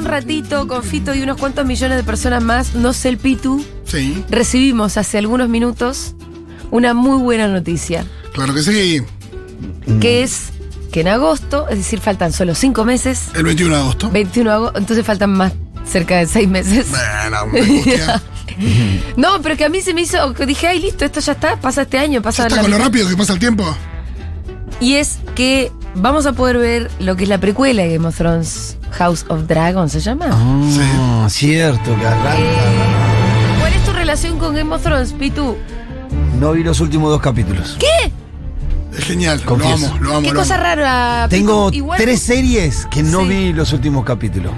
un ratito, con Fito y unos cuantos millones de personas más, no sé el Pitu, Sí, recibimos hace algunos minutos una muy buena noticia, claro que sí. que es que en agosto, es decir, faltan solo cinco meses, El 21 de agosto. 21 de agosto, entonces faltan más cerca de seis meses. Bueno. No, pero que a mí se me hizo, dije, ay, listo, esto ya está, pasa este año, Ya pasa está la con lo mitad". rápido que pasa el tiempo. Y es que vamos a poder ver lo que es la precuela de Game of Thrones, House of Dragon, ¿se llama? Ah, cierto, que arranca. Eh, ¿Cuál es tu relación con Game of Thrones, Pitu? No vi los últimos dos capítulos. ¿Qué? Es genial. Confieso. Lo amo, lo amo. Qué lo cosa amo. rara. Pitu. Tengo Igual- tres series que no Sí. vi los últimos capítulos.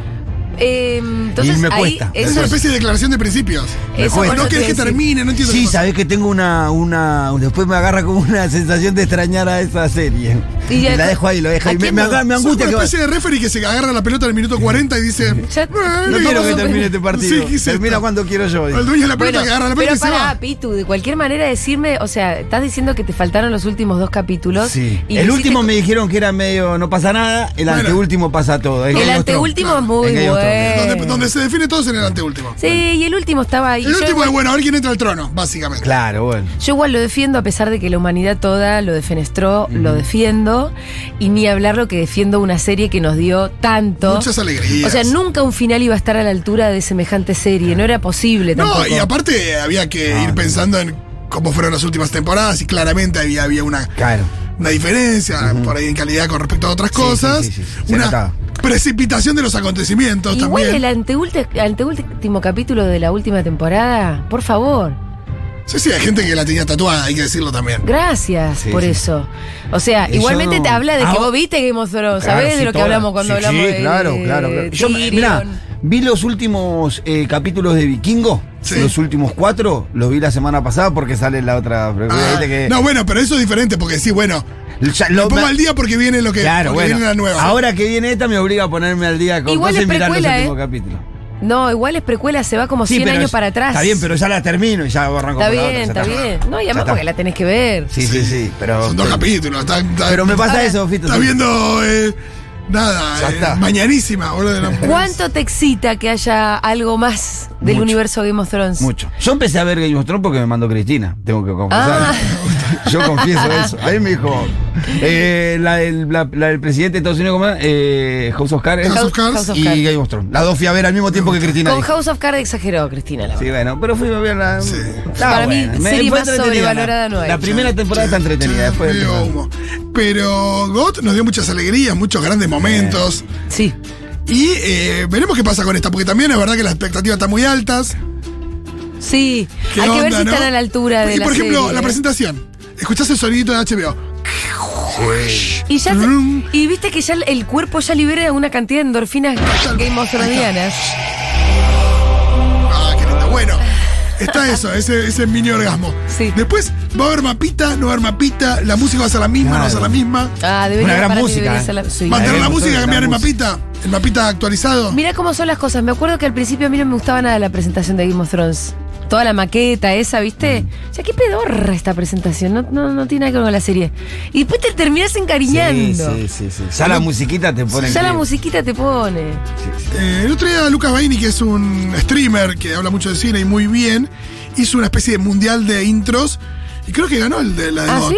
Eh, entonces, Y me ahí cuesta. Es una especie de declaración de principios. Me eso cuesta. por No querés que termine, no entiendo Sí, sabés que tengo una, una. Después me agarra como una sensación de extrañar a esa serie. Y Y la dejo ahí, lo dejo ¿A ahí. Me, me me angustia una que va- especie de referee que se agarra la pelota el minuto 40 y dice. Ya- "Bueno, No y quiero que termine este partido. Sí, ¿qué es Termina esto? cuando quiero yo. El dueño de la pelota Bueno, que agarra la pero pelota y se para, va. Pitu, de cualquier manera decirme, o sea, estás diciendo que te faltaron los últimos dos capítulos. Sí. y El último me dijeron que era medio no pasa nada, el Bueno. anteúltimo pasa todo. Es El Thrones. anteúltimo es muy En Donde, donde se define todo es en el anteúltimo. Sí, y el último estaba ahí. El último igual- es bueno, a ver quién entra al trono, básicamente. Claro, bueno. Yo igual lo defiendo a pesar de que la humanidad toda lo defenestró, lo defiendo. Y ni hablar lo que defiendo una serie que nos dio tanto. Muchas alegrías. O sea, nunca un final iba a estar a la altura de semejante serie. No era posible tampoco. No, y aparte había que ir no. pensando en cómo fueron las últimas temporadas y claramente había, había una, Claro. Una diferencia por ahí en calidad con respecto a otras Sí, cosas. sí, sí, sí, se Una notaba. precipitación de los acontecimientos Igual también. el anteúltimo, anteúltimo capítulo de la última temporada, por favor. Sí, sí, hay gente que la tenía tatuada, hay que decirlo también. Gracias Sí, por sí. eso. O sea, Eso igualmente no- te habla de que Ah, vos viste Game of Thrones, Claro, ¿sabés? sí, de lo que hablamos cuando Sí, hablamos sí, de claro, claro, claro. Yo, mirá, vi los últimos eh, capítulos de Vikingo, Sí. los últimos cuatro, los vi la semana pasada porque sale la otra. Ah, que- No, bueno, pero eso es diferente porque sí, bueno, ya lo lo- pongo al día porque viene lo que Claro, porque bueno. viene la nueva. Ahora que viene esta me obliga a ponerme al día con Igual cosas es y mirar los precuela, últimos ¿eh? capítulos. No, igual es precuela, se va como Sí, 100 pero años es- para atrás. Está bien, pero ya la termino y ya arranco Está la otra, bien, ya está bien. No, y Ya además está. porque la tenés que ver. Sí, sí, sí, pero. Son dos pero- capítulos. Está, está- Pero me pasa Ahora, eso, Fito. está sí. viendo eh, nada, Ya eh, está. mañanísima, boludo. no- ¿Cuánto te excita que haya algo más del Mucho. universo Game of Thrones? Mucho. Yo empecé a ver Game of Thrones porque me mandó Cristina, tengo que confesar. Ah. Yo confieso eso. Ahí me dijo, eh, la, del- la- la del presidente de Estados Unidos, ¿cómo? Eh, House of Cards House of Cards. House of y Cards. Game of Thrones. Las dos fui a ver al mismo tiempo que Cristina. Con dijo. House of Cards exageró, Cristina. La Sí, bueno, pero fui a ver la. Sí. Para mí, buena. Me- serie más sobrevalorada no hay. La primera temporada está entretenida, después. humo. Pero GOT nos dio muchas alegrías, muchos grandes momentos. Sí. Y eh, veremos qué pasa con esta, porque también es verdad que las expectativas están muy altas. Sí. ¿Qué Hay que ver si no? están a la altura de Y la por ejemplo, serie, la presentación. Escuchás el sonidito de HBO. Y ya y viste que ya el- el cuerpo ya libera una cantidad de endorfinas Game of Thronesianas. Ah, qué lindo. Bueno, está eso, ese, ese mini orgasmo. Sí. Después va a haber mapita, no va a haber mapita, la música va a ser la misma, no va a ser la misma. Ah, debería Una gran para mí música, debería eh. ser la- sí. Va a tener la música, cambiar el mapita, el mapita actualizado. Mira cómo son las cosas. Me acuerdo que al principio a mí no me gustaba nada la presentación de Game of Thrones. Toda la maqueta esa, ¿viste? O sea, qué pedorra esta presentación. No, no, no tiene nada que ver con la serie. Y después te terminás encariñando. Sí, sí, sí, sí. Ya la musiquita te pone. Ya la musiquita te pone. Eh, el otro día Lucas Baini, que es un streamer que habla mucho de cine y muy bien, hizo una especie de mundial de intros y creo que ganó el de la de ¿Ah, GOT.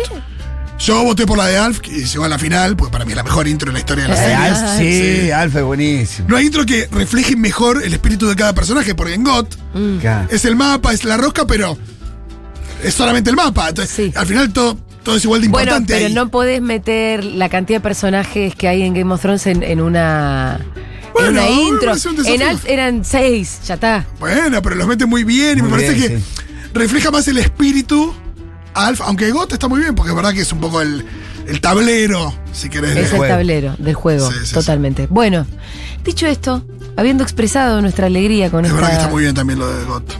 Yo voté por la de Alf, que llegó a la final, porque para mí es la mejor intro de la historia de la Eh, serie. Alf, sí, Alf es buenísimo. No hay intro que refleje mejor el espíritu de cada personaje, porque en GOT Claro. es el mapa, es la rosca, pero es solamente el mapa. Entonces, Sí. al final todo, todo es igual de Bueno, importante. pero ahí. no podés meter la cantidad de personajes que hay en Game of Thrones en, en una. Bueno, en una intro. un En. Alf eran seis, ya está. Bueno, pero los mete muy bien y Muy me parece que sí. refleja más el espíritu Alf, aunque GOT está muy bien, porque es verdad que es un poco el, el tablero, si querés. Es el juego. tablero del juego, Sí, sí, sí. totalmente. Bueno, dicho esto, habiendo expresado nuestra alegría con Es esta. verdad que está muy bien también lo de GOT.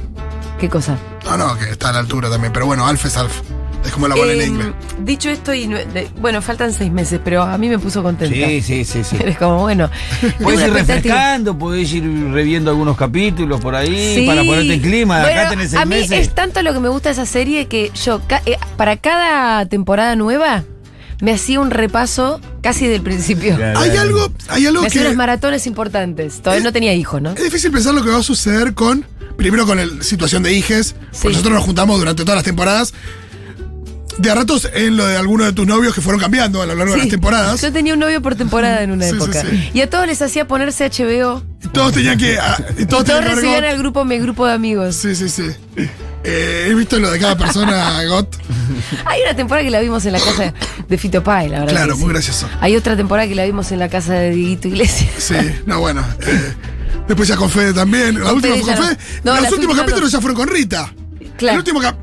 ¿Qué cosa? No, no, que está a la altura también, pero bueno, Alf es Alf. Es como la bola en Eh, inglés. dicho esto, y bueno, faltan seis meses, pero a mí me puso contenta. Sí, sí, sí, sí. Es como, bueno. Puedes ir refrescando, podés ir reviendo algunos capítulos por ahí Sí. para ponerte en clima. Bueno, Acá tenés seis a mí meses. es tanto lo que me gusta de esa serie que yo, ca- eh, para cada temporada nueva, me hacía un repaso casi del principio. Claro. Hay algo, hay algo Me que. unas maratones importantes. Todavía no tenía hijos, ¿no? Es difícil pensar lo que va a suceder con. Primero con la situación de hijes. Sí. porque Nosotros nos juntamos durante todas las temporadas. De a ratos en lo de algunos de tus novios que fueron cambiando a lo largo de las temporadas. Yo tenía un novio por temporada en una Sí, época. sí. Y a todos les hacía ponerse HBO. Y todos tenían que. ah, y Y todos recibían al grupo, mi grupo de amigos. Sí, sí, sí. Eh, he visto lo de cada persona, GOT. Hay una temporada que la vimos en la casa de Fito Pai, la verdad. Claro, muy gracioso. Hay otra temporada que la vimos en la casa de Dieguito Iglesias. Sí, no, bueno. eh, después ya con Fede también. La última fue con. Fede. No, Los últimos capítulos no. ya fueron con Rita. Claro. El último cap-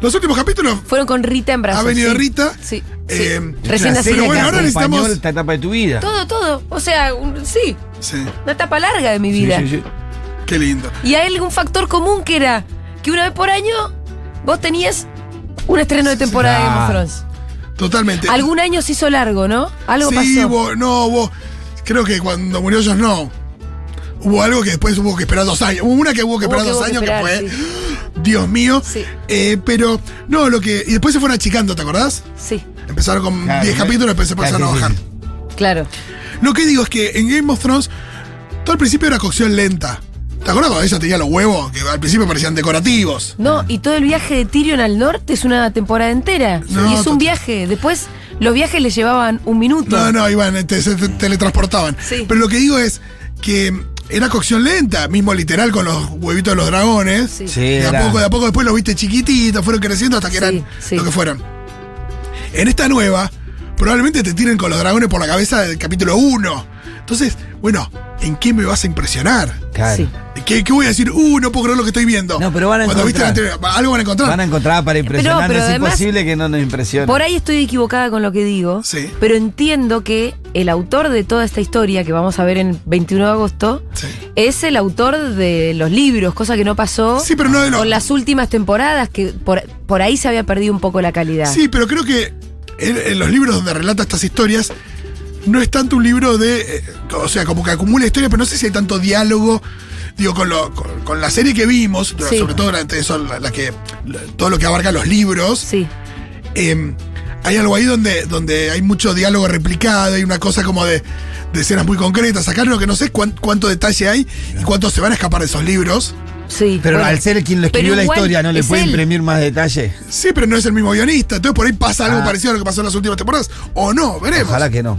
los últimos capítulos Fueron con Rita en brazos. ha venido sí. Rita. Sí. sí. Eh, Recién La nacida. serie bueno, que ahora necesitamos- esta etapa de tu vida. Todo, todo. O sea, un- sí. Sí, Una etapa larga de mi Sí, vida. sí, sí. qué lindo. Y hay algún factor común que era que una vez por año vos tenías un estreno de temporada de Game of. Thrones. Totalmente. Algún año se hizo largo, ¿no? Algo sí, pasó. vos- no, vos. Creo que cuando murió Jon Snow. Hubo algo que después hubo que esperar dos años. Hubo una que hubo que Hubo esperar que dos que años esperar, que fue. Dios mío. Sí. Eh, pero, no, lo que. Y después se fueron achicando, ¿te acordás? Sí, Empezaron con 10 Claro, capítulos, después se Claro, empezaron a bajar. claro. Lo que digo es que en Game of Thrones, todo al principio era cocción lenta. ¿Te acuerdas cuando ella tenía los huevos? Que al principio parecían decorativos. No, y todo el viaje de Tyrion al norte es una temporada entera. No, y es un viaje. Después, los viajes le llevaban un minuto. No, no, iban, te- se te- teletransportaban. Sí. Pero lo que digo es que era cocción lenta, mismo literal con los huevitos de los dragones. Sí. Sí, De a era- poco, de a poco después los viste chiquititos, fueron creciendo hasta que Sí, eran sí. lo que fueron. En esta nueva, probablemente te tiren con los dragones por la cabeza del capítulo 1. Entonces, bueno, ¿en qué me vas a impresionar? Claro. Sí. ¿Qué, qué voy a decir? Uh, no puedo creer lo que estoy viendo. No, pero van a Cuando viste la encontrar. anterior, algo van a encontrar. Van a encontrar para impresionar. pero es además- imposible que no nos impresione. Por ahí estoy equivocada con lo que digo. Sí. Pero entiendo que el autor de toda esta historia que vamos a ver en 21 de agosto Sí. es el autor de los libros, cosa que no pasó Sí, pero no de los- con las últimas temporadas, que por, por ahí se había perdido un poco la calidad. Sí, pero creo que en, en los libros donde relata estas historias no es tanto un libro de. eh, o sea, como que acumula historias, pero no sé si hay tanto diálogo. Digo, con, lo- con, con la serie que vimos, Sí. sobre todo la, eso, la- la que, la- todo lo que abarca los libros, Sí. eh, hay algo ahí donde, donde hay mucho diálogo replicado, hay una cosa como de, de escenas muy concretas. Acá lo que no sé cuán- cuánto detalle hay y cuántos se van a escapar de esos libros. Sí. Pero bueno. al ser quien lo escribió la historia, ¿no le puede él. imprimir más detalle? Sí, pero no es el mismo guionista. Entonces por ahí pasa algo Ah. parecido a lo que pasó en las últimas temporadas. O no, veremos. Ojalá que no.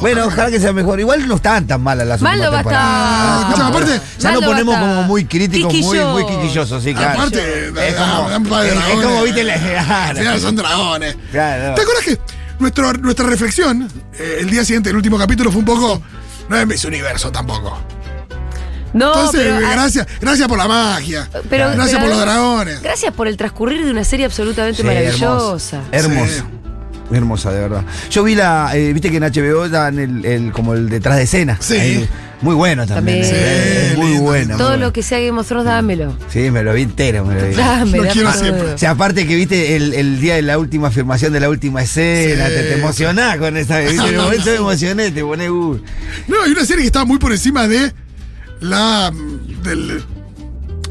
Bueno, ojalá que sea mejor. Igual no estaban tan malas las Mal últimas no va a temporadas. estar. Aparte- ya Mal va a ponemos estar. como muy críticos, muy, muy Quisquillosos. sí, claro. Aparte, es como, es- es dragones. como, viste, la- Al final son dragones. Claro. ¿Te acuerdas que nuestro, nuestra reflexión eh, el día siguiente, el último capítulo, fue un poco. No es Miss Universo tampoco. No, Entonces, pero, ah, gracias, gracias por la magia. pero- gracias pero por los dragones. Gracias por el transcurrir de una serie absolutamente Sí, maravillosa. Hermosa. Sí. Hermosa, de verdad. Yo vi la, eh, viste que en HBO dan el, el- como el detrás de escena. Sí. Ahí. muy bueno también. También. eh, Sí, muy lindo. bueno. Todo muy lo bueno. que sea Game of Thrones, dámelo. Sí, me lo vi entero, me lo vi. Dame, Lo quiero siempre. O sea, aparte que viste el, el día de la última afirmación de la última escena, Sí. te, te emocionás con esa. ¿viste? En el momento me emocioné, te pones. Uh. No, hay una serie que está muy por encima de la. del.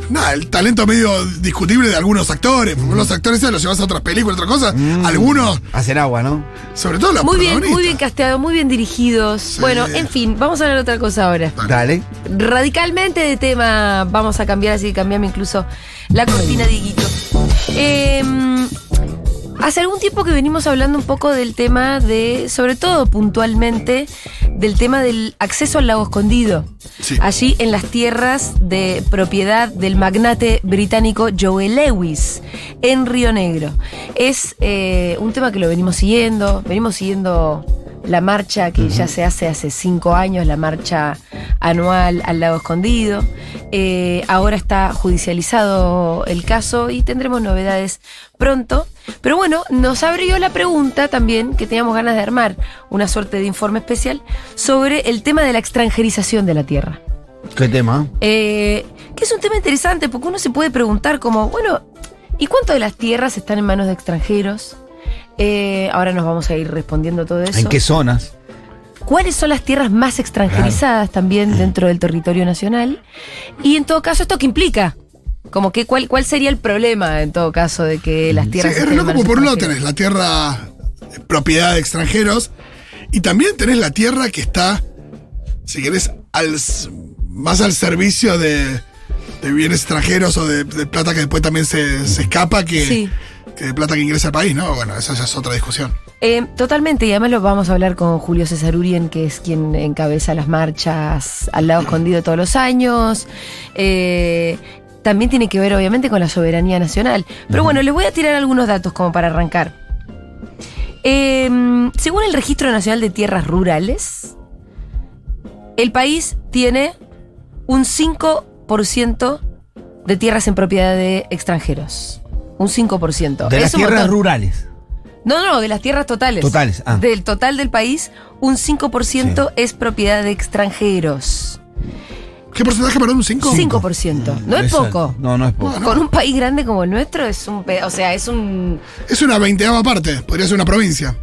Nada, el talento medio discutible de algunos actores. Porque los actores esos los llevas a otras películas, otras cosas. Mm. Algunos, Hacen agua, ¿no? sobre todo los Muy bien, muy bien casteado, muy bien dirigidos. Bueno, en fin, vamos a hablar de otra cosa ahora. Dale. Radicalmente de tema vamos a cambiar, así que cambiame incluso la cortina, Dieguito. Em, hace algún tiempo que venimos hablando un poco del tema de, sobre todo puntualmente, del tema del acceso al lago escondido. Sí. Allí en las tierras de propiedad del magnate británico Joel Lewis, en Río Negro. Es eh, un tema que lo venimos siguiendo, venimos siguiendo la marcha que ya se hace hace cinco años, la marcha anual al lago escondido. Eh, ahora está judicializado el caso y tendremos novedades pronto. Pero bueno, nos abrió la pregunta también, que teníamos ganas de armar una suerte de informe especial, sobre el tema de la extranjerización de la tierra. ¿Qué tema? Eh, que es un tema interesante porque uno se puede preguntar como, bueno, ¿y cuánto de las tierras están en manos de extranjeros? Eh, ahora nos vamos a ir respondiendo todo eso. ¿En qué zonas? ¿Cuáles son las tierras más extranjerizadas también dentro del territorio nacional? Y en todo caso, ¿esto qué implica? Como que cuál, cuál sería el problema en todo caso de que las Sí, tierras es loco, manos porque por un lado tenés la tierra propiedad de extranjeros. Y también tenés la tierra que está, si querés, al, más al servicio de, de bienes extranjeros o de, de plata que después también se, se escapa que, Sí. que de plata que ingresa al país, ¿no? Bueno, esa ya es otra discusión. Eh, totalmente, y además lo vamos a hablar con Julio César Urien, que es quien encabeza las marchas al lado escondido todos los años. Eh, también tiene que ver, obviamente, con la soberanía nacional. Pero bueno, les voy a tirar algunos datos como para arrancar. Eh, según el Registro Nacional de Tierras Rurales, el país tiene un 5% de tierras en propiedad de extranjeros. Un 5%. De Es las tierras montón. rurales. No, no, de las tierras totales. Totales, ah. Del total del país, un 5% es propiedad de extranjeros. ¿Qué porcentaje, perdón? ¿Un 5? 5%. No es poco. No, no es poco. Con un país grande como el nuestro es un... pe- O sea, es un... Es una veinteava parte, podría ser una provincia.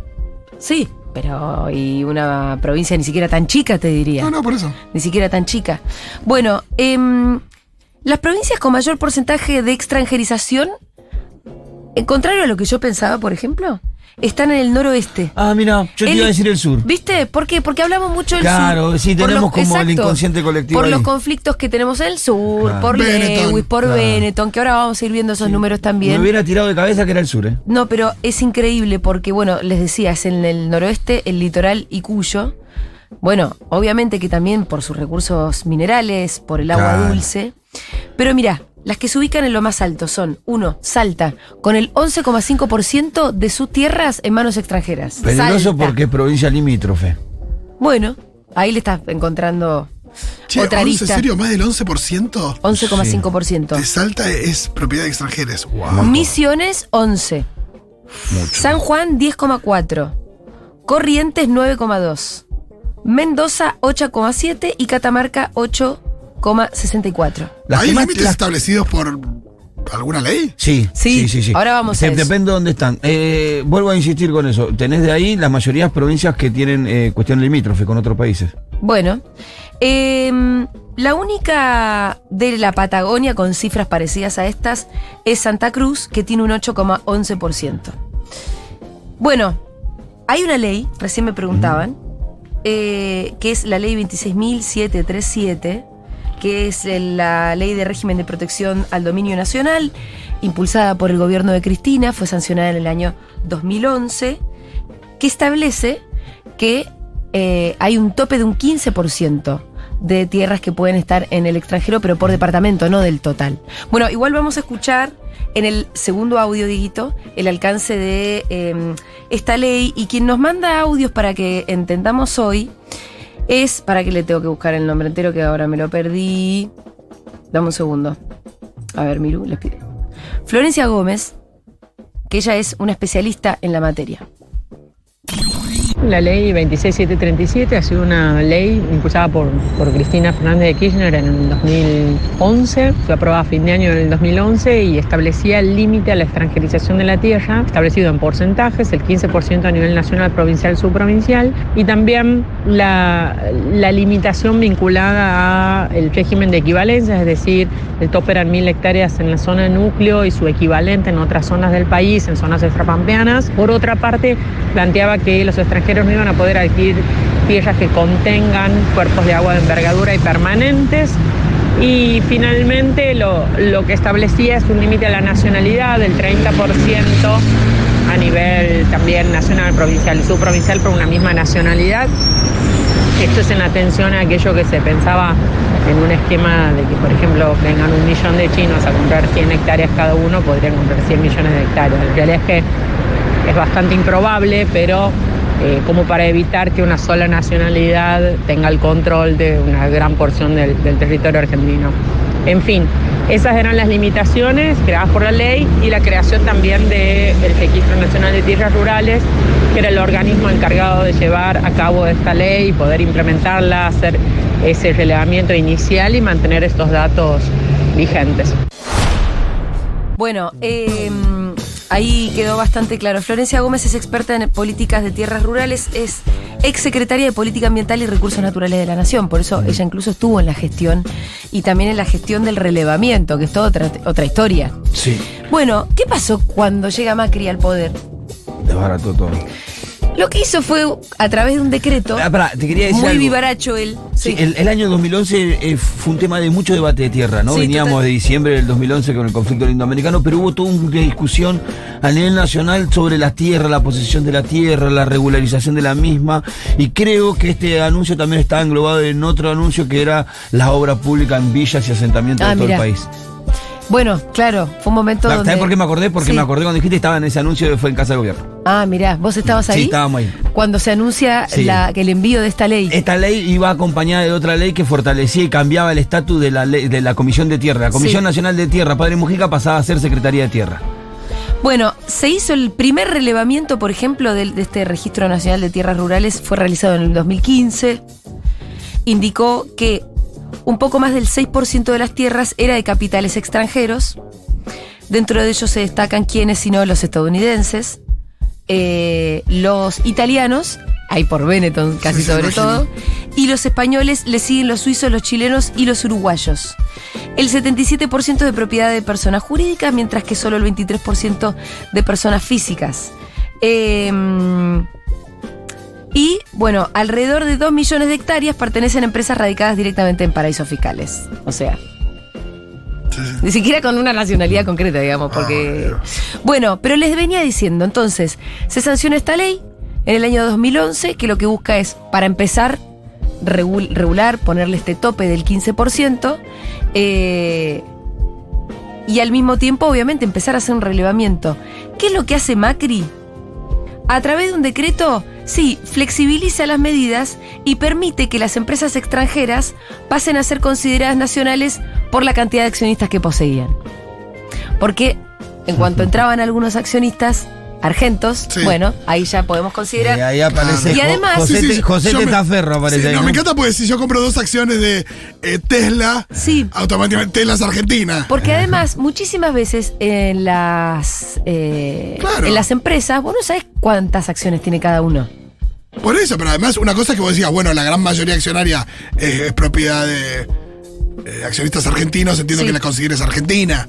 Sí, pero... Y una provincia ni siquiera tan chica, te diría. No, no, por eso. Ni siquiera tan chica. Bueno, em, las provincias con mayor porcentaje de extranjerización, en contrario a lo que yo pensaba, por ejemplo, están en el noroeste. Ah, mira, yo te iba a decir el sur. ¿Viste? ¿Por qué? Porque hablamos mucho del Claro, sur. sí, Por tenemos los- como el inconsciente colectivo Por ahí. los conflictos que tenemos en el sur, Claro. por Benetton. Lewis, por Claro. Benetton, que ahora vamos a ir viendo esos números Me también. hubiera tirado de cabeza que era el sur, ¿eh? No, pero es increíble porque, bueno, les decía, es en el noroeste, el litoral y Cuyo. Bueno, obviamente que también por sus recursos minerales, por el agua Claro. dulce. Pero mira, las que se ubican en lo más alto son, uno, Salta, con el 11,5% de sus tierras en manos extranjeras. Peligroso porque es provincia limítrofe. Bueno, ahí le estás encontrando otra 11, lista. ¿En serio? ¿Más del 11%? 11,5%. Sí. Salta es propiedad de extranjeros. Wow. Misiones, 11. Mucho. San Juan, 10,4. Corrientes, 9,2. Mendoza, 8,7. Y Catamarca, 8,2. ¿Hay límites establecidos por alguna ley? Sí, sí, sí, sí, sí. Ahora vamos a eso. Depende de dónde están. Eh, vuelvo a insistir con eso. Tenés de ahí las mayorías provincias que tienen eh, cuestión limítrofe con otros países. Bueno. Em, la única de la Patagonia con cifras parecidas a estas es Santa Cruz, que tiene un 8,11%. Bueno, hay una ley, recién me preguntaban, eh, que es la ley 26.737, que es el- la ley de régimen de protección al dominio nacional, impulsada por el gobierno de Cristina, fue sancionada en el año 2011, que establece que eh, hay un tope de un 15% de tierras que pueden estar en el extranjero, pero por departamento, no del total. Bueno, igual vamos a escuchar en el segundo audio, Diguito, el alcance de eh, esta ley y quien nos manda audios para que entendamos hoy es, para que le tengo que buscar el nombre entero que ahora me lo perdí. Dame un segundo. A ver, Miru, les pido. Florencia Gómez, que ella es una especialista en la materia. La ley 26737 ha sido una ley impulsada por, Cristina Fernández de Kirchner en el 2011, fue aprobada a fin de año del 2011 y establecía el límite a la extranjerización de la tierra, establecido en porcentajes, el 15% a nivel nacional, provincial, subprovincial, y también la, la limitación vinculada al régimen de equivalencia, es decir, el tope eran mil hectáreas en la zona núcleo y su equivalente en otras zonas del país, en zonas extrapampeanas. Por otra parte, planteaba que los extranjeros no iban a poder adquirir tierras que contengan cuerpos de agua de envergadura y permanentes. Y finalmente lo, lo que establecía es un límite a la nacionalidad del 30% a nivel también nacional, provincial y subprovincial por una misma nacionalidad. Esto es en atención a aquello que se pensaba en un esquema de que, por ejemplo, vengan un millón de chinos a comprar 100 hectáreas cada uno, podrían comprar 100 millones de hectáreas. La realidad es que es bastante improbable, pero eh, como para evitar que una sola nacionalidad tenga el control de una gran porción del, territorio argentino. En fin, esas eran las limitaciones creadas por la ley y la creación también del Registro Nacional de Tierras Rurales, que era el organismo encargado de llevar a cabo esta ley y poder implementarla, hacer ese relevamiento inicial y mantener estos datos vigentes. Bueno, eh, ahí quedó bastante claro. Florencia Gómez es experta en políticas de tierras rurales, es ex secretaria de Política Ambiental y Recursos Naturales de la Nación, por eso ella incluso estuvo en la gestión y también en la gestión del relevamiento, que es toda otra, otra historia. Sí. Bueno, ¿qué pasó cuando llega Macri al poder? desbarató todo. Lo que hizo fue a través de un decreto. Ah, pará, te quería decir muy algo. vivaracho él. Sí, el, el año 2011 eh, fue un tema de mucho debate de tierra, ¿no? Sí, Veníamos total. de diciembre del 2011 con el conflicto indoamericano, pero hubo toda una discusión a nivel nacional sobre la tierra, la posesión de la tierra, la regularización de la misma, y creo que este anuncio también está englobado en otro anuncio que era la obra pública en villas y asentamientos Ah, de todo mirá. el país. Bueno, claro, fue un momento ¿Sabes donde... por qué me acordé? Porque Sí. me acordé cuando dijiste estaba en ese anuncio que fue en Casa de Gobierno. Ah, mirá, vos estabas ahí. Sí, estábamos ahí. Cuando se anuncia Sí. la- que el envío de esta ley. Esta ley iba acompañada de otra ley que fortalecía y cambiaba el estatus de la ley, de la Comisión de Tierra. La Comisión Sí. Nacional de Tierra, Padre Mujica, pasaba a ser Secretaría de Tierra. Bueno, se hizo el primer relevamiento, por ejemplo, de, este Registro Nacional de Tierras Rurales, fue realizado en el 2015. Indicó que un poco más del 6% de las tierras era de capitales extranjeros. Dentro de ellos se destacan quienes, sino los estadounidenses, eh, los italianos, hay por Benetton casi Sí, sobre todo, y los españoles le siguen los suizos, los chilenos y los uruguayos. El 77% de propiedad de personas jurídicas, mientras que solo el 23% de personas físicas. Eh, y bueno, alrededor de 2 millones de hectáreas pertenecen a empresas radicadas directamente en paraísos fiscales. O sea, ni siquiera con una nacionalidad concreta, digamos, porque... Bueno, pero les venía diciendo, entonces, se sancionó esta ley en el año 2011, que lo que busca es, para empezar, regul- regular, ponerle este tope del 15%, eh, y al mismo tiempo, obviamente, empezar a hacer un relevamiento. ¿Qué es lo que hace Macri? A través de un decreto, sí, flexibiliza las medidas y permite que las empresas extranjeras pasen a ser consideradas nacionales por la cantidad de accionistas que poseían. Porque en cuanto entraban algunos accionistas argentos, Sí. bueno, ahí ya podemos considerar. Y ahí aparece Y además- José, Sí, sí, José Testaferro aparece Sí, ahí, no, ¿no? me encanta porque si yo compro dos acciones de eh, Tesla, Sí. automáticamente Tesla es Argentina. Porque además, muchísimas veces en las, eh, Claro. en las empresas, vos no sabés cuántas acciones tiene cada uno. Por eso, pero además una cosa es que vos decías, bueno, la gran mayoría accionaria es, es propiedad de eh, accionistas argentinos, entiendo Sí. que la consideres argentina.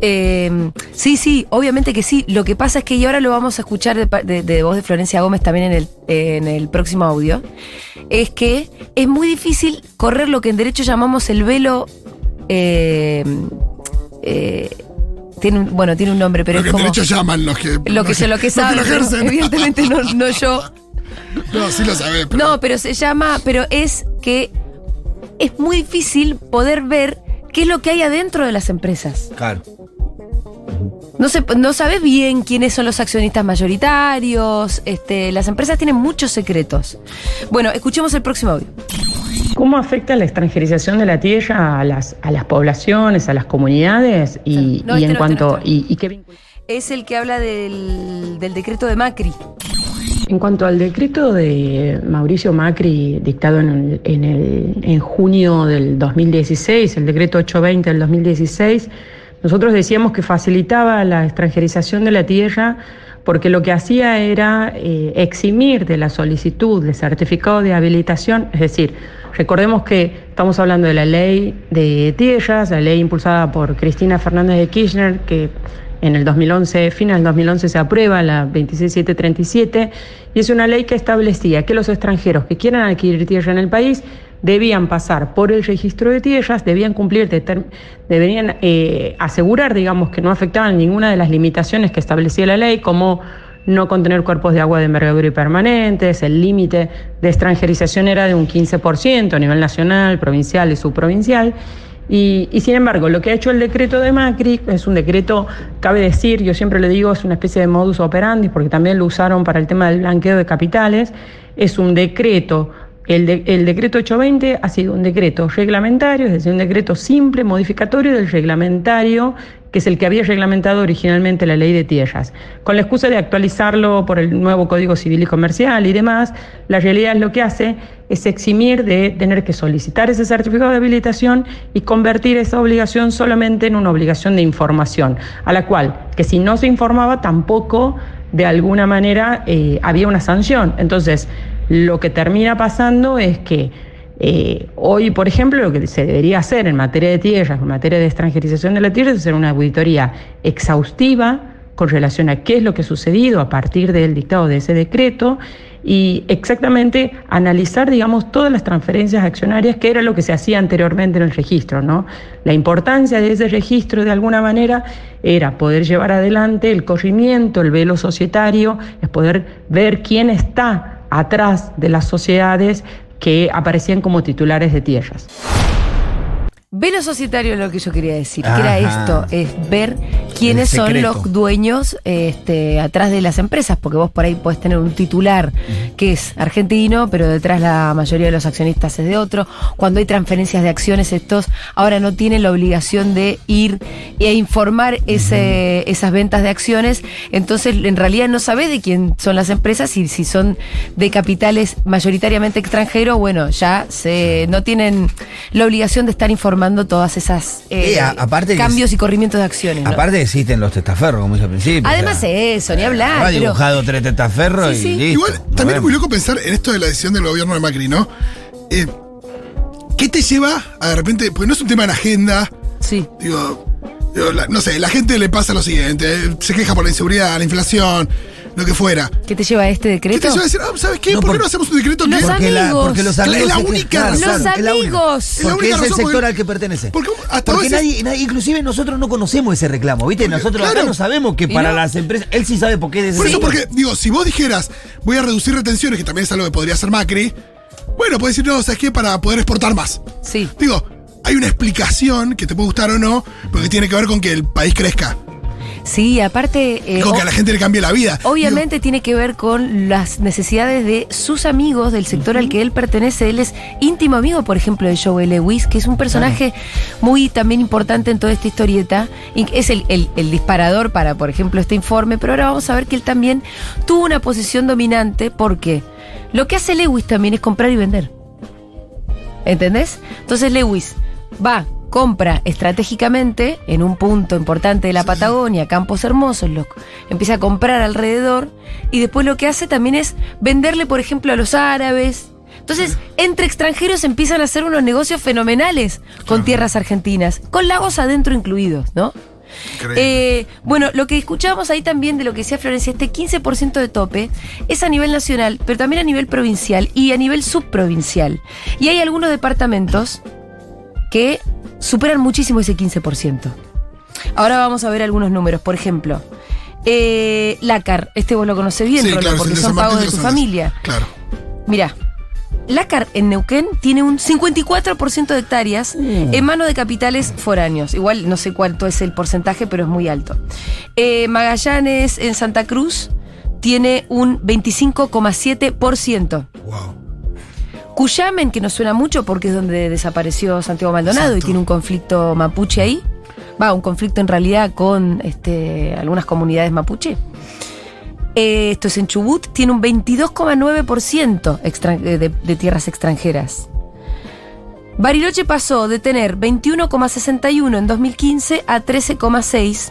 Eh, sí, sí, obviamente que sí. Lo que pasa es que, y ahora lo vamos a escuchar de, pa- de- de voz de Florencia Gómez también en el, en el próximo audio, es que es muy difícil correr lo que en derecho llamamos el velo. eh, tiene un, bueno, tiene un nombre, pero lo que es en como. derecho llaman los que. Lo que, los lo que saben, lo pero ejercen. evidentemente no, no yo. No, sí lo sabés. Pero No, pero se llama, pero es que es muy difícil poder ver qué es lo que hay adentro de las empresas. Claro. No se, no sabes bien quiénes son los accionistas mayoritarios. Este, las empresas tienen muchos secretos. Bueno, escuchemos el próximo audio. ¿Cómo afecta la extranjerización de la tierra a las, a las poblaciones, a las comunidades? Y, No, y este en no, cuanto. este no, y, y qué Es el que habla del, del decreto de Macri. En cuanto al decreto de Mauricio Macri dictado en, en, el- en junio del 2016, el decreto 820 del 2016, nosotros decíamos que facilitaba la extranjerización de la tierra porque lo que hacía era eh, eximir de la solicitud de certificado de habilitación, es decir, recordemos que estamos hablando de la ley de tierras, la ley impulsada por Cristina Fernández de Kirchner, que en el 2011, final del 2011 se aprueba la 26737 y es una ley que establecía que los extranjeros que quieran adquirir tierra en el país debían pasar por el registro de tierras, debían cumplir, deberían eh, asegurar, digamos, que no afectaban ninguna de las limitaciones que establecía la ley, como no contener cuerpos de agua de envergadura y permanentes, el límite de extranjerización era de un 15% a nivel nacional, provincial y subprovincial. Y, y sin embargo, lo que ha hecho el decreto de Macri es un decreto, cabe decir, yo siempre le digo, es una especie de modus operandi, porque también lo usaron para el tema del blanqueo de capitales, es un decreto. El, de- el decreto 820 ha sido un decreto reglamentario, es decir, un decreto simple, modificatorio del reglamentario, que es el que había reglamentado originalmente la ley de tierras. Con la excusa de actualizarlo por el nuevo Código Civil y Comercial y demás, la realidad es lo que hace es eximir de tener que solicitar ese certificado de habilitación y convertir esa obligación solamente en una obligación de información, a la cual, que si no se informaba, tampoco de alguna manera eh, había una sanción. Entonces, lo que termina pasando es que eh, hoy, por ejemplo, lo que se debería hacer en materia de tierras, en materia de extranjerización de la tierra, es hacer una auditoría exhaustiva con relación a qué es lo que ha sucedido a partir del dictado de ese decreto y exactamente analizar, digamos, todas las transferencias accionarias, que era lo que se hacía anteriormente en el registro, ¿no? La importancia de ese registro, de alguna manera, era poder llevar adelante el corrimiento, el velo societario, es poder ver quién está atrás de las sociedades que aparecían como titulares de tierras. Velo societario es lo que yo quería decir, que Ajá. era esto, es ver quiénes son los dueños este, atrás de las empresas, porque vos por ahí podés tener un titular que es argentino, pero detrás la mayoría de los accionistas es de otro. Cuando hay transferencias de acciones, estos ahora no tienen la obligación de ir e informar ese, esas ventas de acciones, entonces en realidad no sabés de quién son las empresas y si son de capitales mayoritariamente extranjeros, bueno, ya se no tienen la obligación de estar informando todas esas eh, Eh, a- aparte cambios es- y corrimientos de acciones. ¿no? Aparte existen los testaferros, como dije al principio. Además o sea, eso, ni hablar. habrá pero- dibujado tres testaferros Sí, sí. y listo. Igual, también es muy loco pensar en esto de la decisión del gobierno de Macri, ¿no? Eh, ¿Qué te lleva a de repente, porque no es un tema en agenda, Sí. digo, no sé, la gente le pasa lo siguiente, eh, se queja por la inseguridad, la inflación, lo que fuera. ¿Qué te lleva a este ¿Qué decreto? te lleva a decir, ah, ¿sabes qué? No, ¿Por qué no hacemos un decreto Los que... Porque, la- porque los amigos. es la única razón. Los es la única. amigos. Es la Porque única es el sector porque- al que pertenece. porque hasta Porque nadie, nadie- inclusive nosotros no conocemos ese reclamo, ¿viste? nosotros acá no sabemos que para no. las empresas. Él sí sabe por qué es ese Por eso, porque, digo, si vos dijeras, voy a reducir retenciones, que también es algo que podría hacer Macri, bueno, puedes decir, no, ¿sabes qué? Para poder exportar más. Sí. Digo, hay una explicación que te puede gustar o no, porque tiene que ver con que el país crezca. Sí, aparte. eh, con que a la gente le cambie la vida. Obviamente tiene que ver con las necesidades de sus amigos del sector al que él pertenece. Él es íntimo amigo, por ejemplo, de Joe Lewis, que es un personaje muy también importante en toda esta historieta. Y es el, el- el disparador para, por ejemplo, este informe. Pero ahora vamos a ver que él también tuvo una posición dominante porque lo que hace Lewis también es comprar y vender. ¿Entendés? Entonces Lewis va, compra estratégicamente en un punto importante de la Patagonia, Campos Hermosos, lo- empieza a comprar alrededor y después lo que hace también es venderle, por ejemplo, a los árabes. Entonces, entre extranjeros empiezan a hacer unos negocios fenomenales con tierras argentinas, con lagos adentro incluidos, ¿no? Eh, bueno, lo que escuchábamos ahí también de lo que decía Florencia, este 15% de tope es a nivel nacional, pero también a nivel provincial y a nivel subprovincial. Y hay algunos departamentos que superan muchísimo ese 15%. Ahora vamos a ver algunos números. Por ejemplo, eh, Lácar, este vos lo conocés bien, Sí, Rolo, claro, porque son pagos de tu familia. Claro. Mirá, Lácar en Neuquén tiene un 54% de hectáreas en mano de capitales foráneos. Igual no sé cuánto es el porcentaje, pero es muy alto. Eh, Magallanes en Santa Cruz tiene un 25,7%. Wow. Cuyamen, que nos suena mucho porque es donde desapareció Santiago Maldonado y tiene un conflicto mapuche ahí. Va, un conflicto en realidad con este, algunas comunidades mapuche. Eh, esto es en Chubut, tiene un 22,9% extran- eh, de, de tierras extranjeras. Bariloche pasó de tener 21,61 en 2015 a 13,6.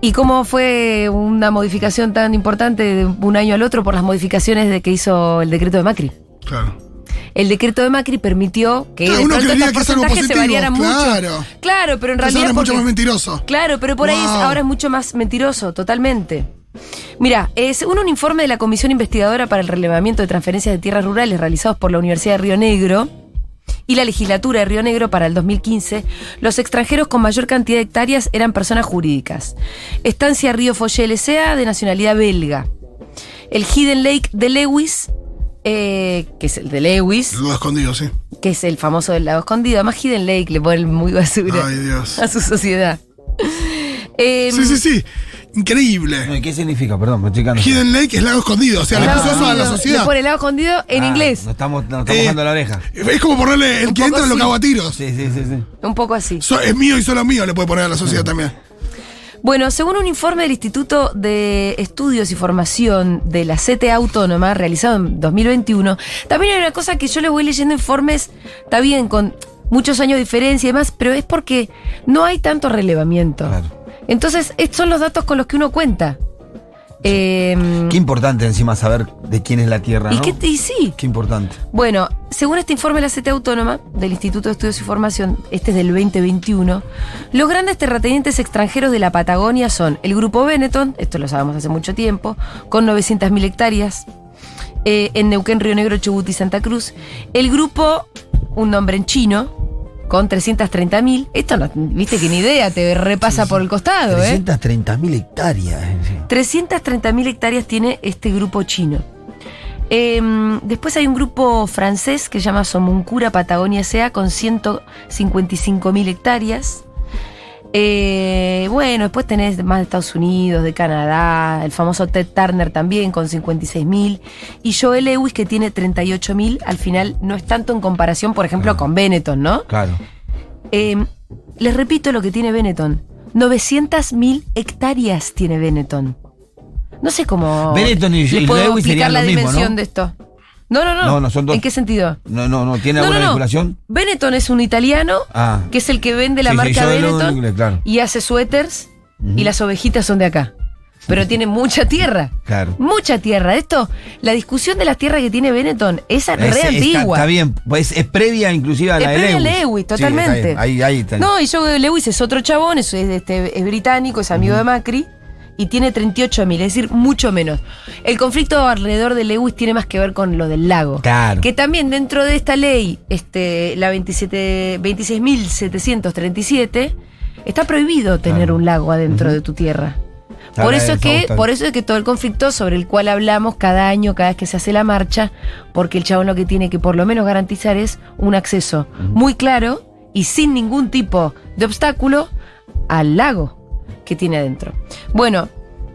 ¿Y cómo fue una modificación tan importante de un año al otro por las modificaciones de que hizo el decreto de Macri? Claro. El decreto de Macri permitió que Claro, de uno pronto estos porcentajes se positivo, variaran claro. mucho. Claro, pero en realidad ahora es mucho más mentiroso. Claro, pero por ahí es- ahora es mucho más mentiroso, totalmente. Mira, eh, según un informe de la Comisión Investigadora para el Relevamiento de Transferencias de Tierras Rurales realizados por la Universidad de Río Negro y la legislatura de Río Negro para el 2015, los extranjeros con mayor cantidad de hectáreas eran personas jurídicas. Estancia Río Follé LCA de nacionalidad belga. El Hidden Lake de Lewis, eh, que es el de Lewis, El lado escondido, sí. que es el famoso del lago escondido. Además, Hidden Lake le pone muy basura Ay, Dios. a su sociedad. Em, Sí, sí, sí. Increíble. ¿Qué significa? Perdón, me estoy checando. Hidden Lake es lago escondido. O sea, le puso eso a la sociedad. Le pone lago escondido en Ah, inglés. Nos estamos, nos estamos Eh, mojando la oreja. Es como ponerle el Un que poco entra lo sí. cago a tiros. Sí, sí, sí, sí. Un poco así. So- es mío y solo mío le puede poner a la sociedad también. Bueno, según un informe del Instituto de Estudios y Formación de la CTA Autónoma, realizado en 2021, también hay una cosa que yo le voy leyendo informes, está bien, con muchos años de diferencia y demás, pero es porque no hay tanto relevamiento. Claro. Entonces, estos son los datos con los que uno cuenta. Eh, Qué importante encima saber de quién es la tierra, y, ¿no? qué, y sí, Qué importante. Bueno, según este informe de la CT Autónoma del Instituto de Estudios y Formación, este es del 2021, los grandes terratenientes extranjeros de la Patagonia son el Grupo Benetton, esto lo sabemos hace mucho tiempo, con 900.000 hectáreas, eh, en Neuquén, Río Negro, Chubut y Santa Cruz, el Grupo, un nombre en chino, con 330.000, esto no, viste que ni idea, te repasa por el costado, ¿eh? 330.000 hectáreas. sí. 330.000 hectáreas tiene este grupo chino. Em, después hay un grupo francés que se llama Somuncura Patagonia SA con 155.000 hectáreas. Eh, bueno, después tenés más de Estados Unidos, de Canadá, el famoso Ted Turner también con 56.000 y Joel Lewis que tiene 38.000. Al final no es tanto en comparación, por ejemplo, con Benetton, ¿no? Claro. Eh, les repito lo que tiene Benetton. 900.000 hectáreas tiene Benetton. No sé cómo. Benetton y- les y puedo Lewis explicar la mismo, dimensión ¿no? de esto. No, no, no. No, no, son dos. ¿En qué sentido? No, no, no. ¿Tiene No, alguna vinculación? Benetton es un italiano Ah. que es el que vende la Sí, marca Benetton claro. y hace suéteres y las ovejitas son de acá. Pero tiene mucha tierra. Claro. Mucha tierra. Esto, la discusión de las tierras que tiene Benetton es re está- antigua. Está, bien, pues es previa inclusive a la Es de previa Lewis. Lewis, Sí, está totalmente. bien. ahí, ahí está. No, y yo Lewis es otro chabón, es, es, este, es británico, es amigo de Macri y tiene 38 mil, es decir, mucho menos. El conflicto alrededor de Lewis tiene más que ver con lo del lago. Claro. Que también dentro de esta ley, este, la 27 26.737, está prohibido tener Claro. un lago adentro de tu tierra. Por eso, es que, por eso es que todo el conflicto sobre el cual hablamos cada año, cada vez que se hace la marcha, porque el chabón lo que tiene que por lo menos garantizar es un acceso muy claro y sin ningún tipo de obstáculo al lago que tiene adentro. Bueno,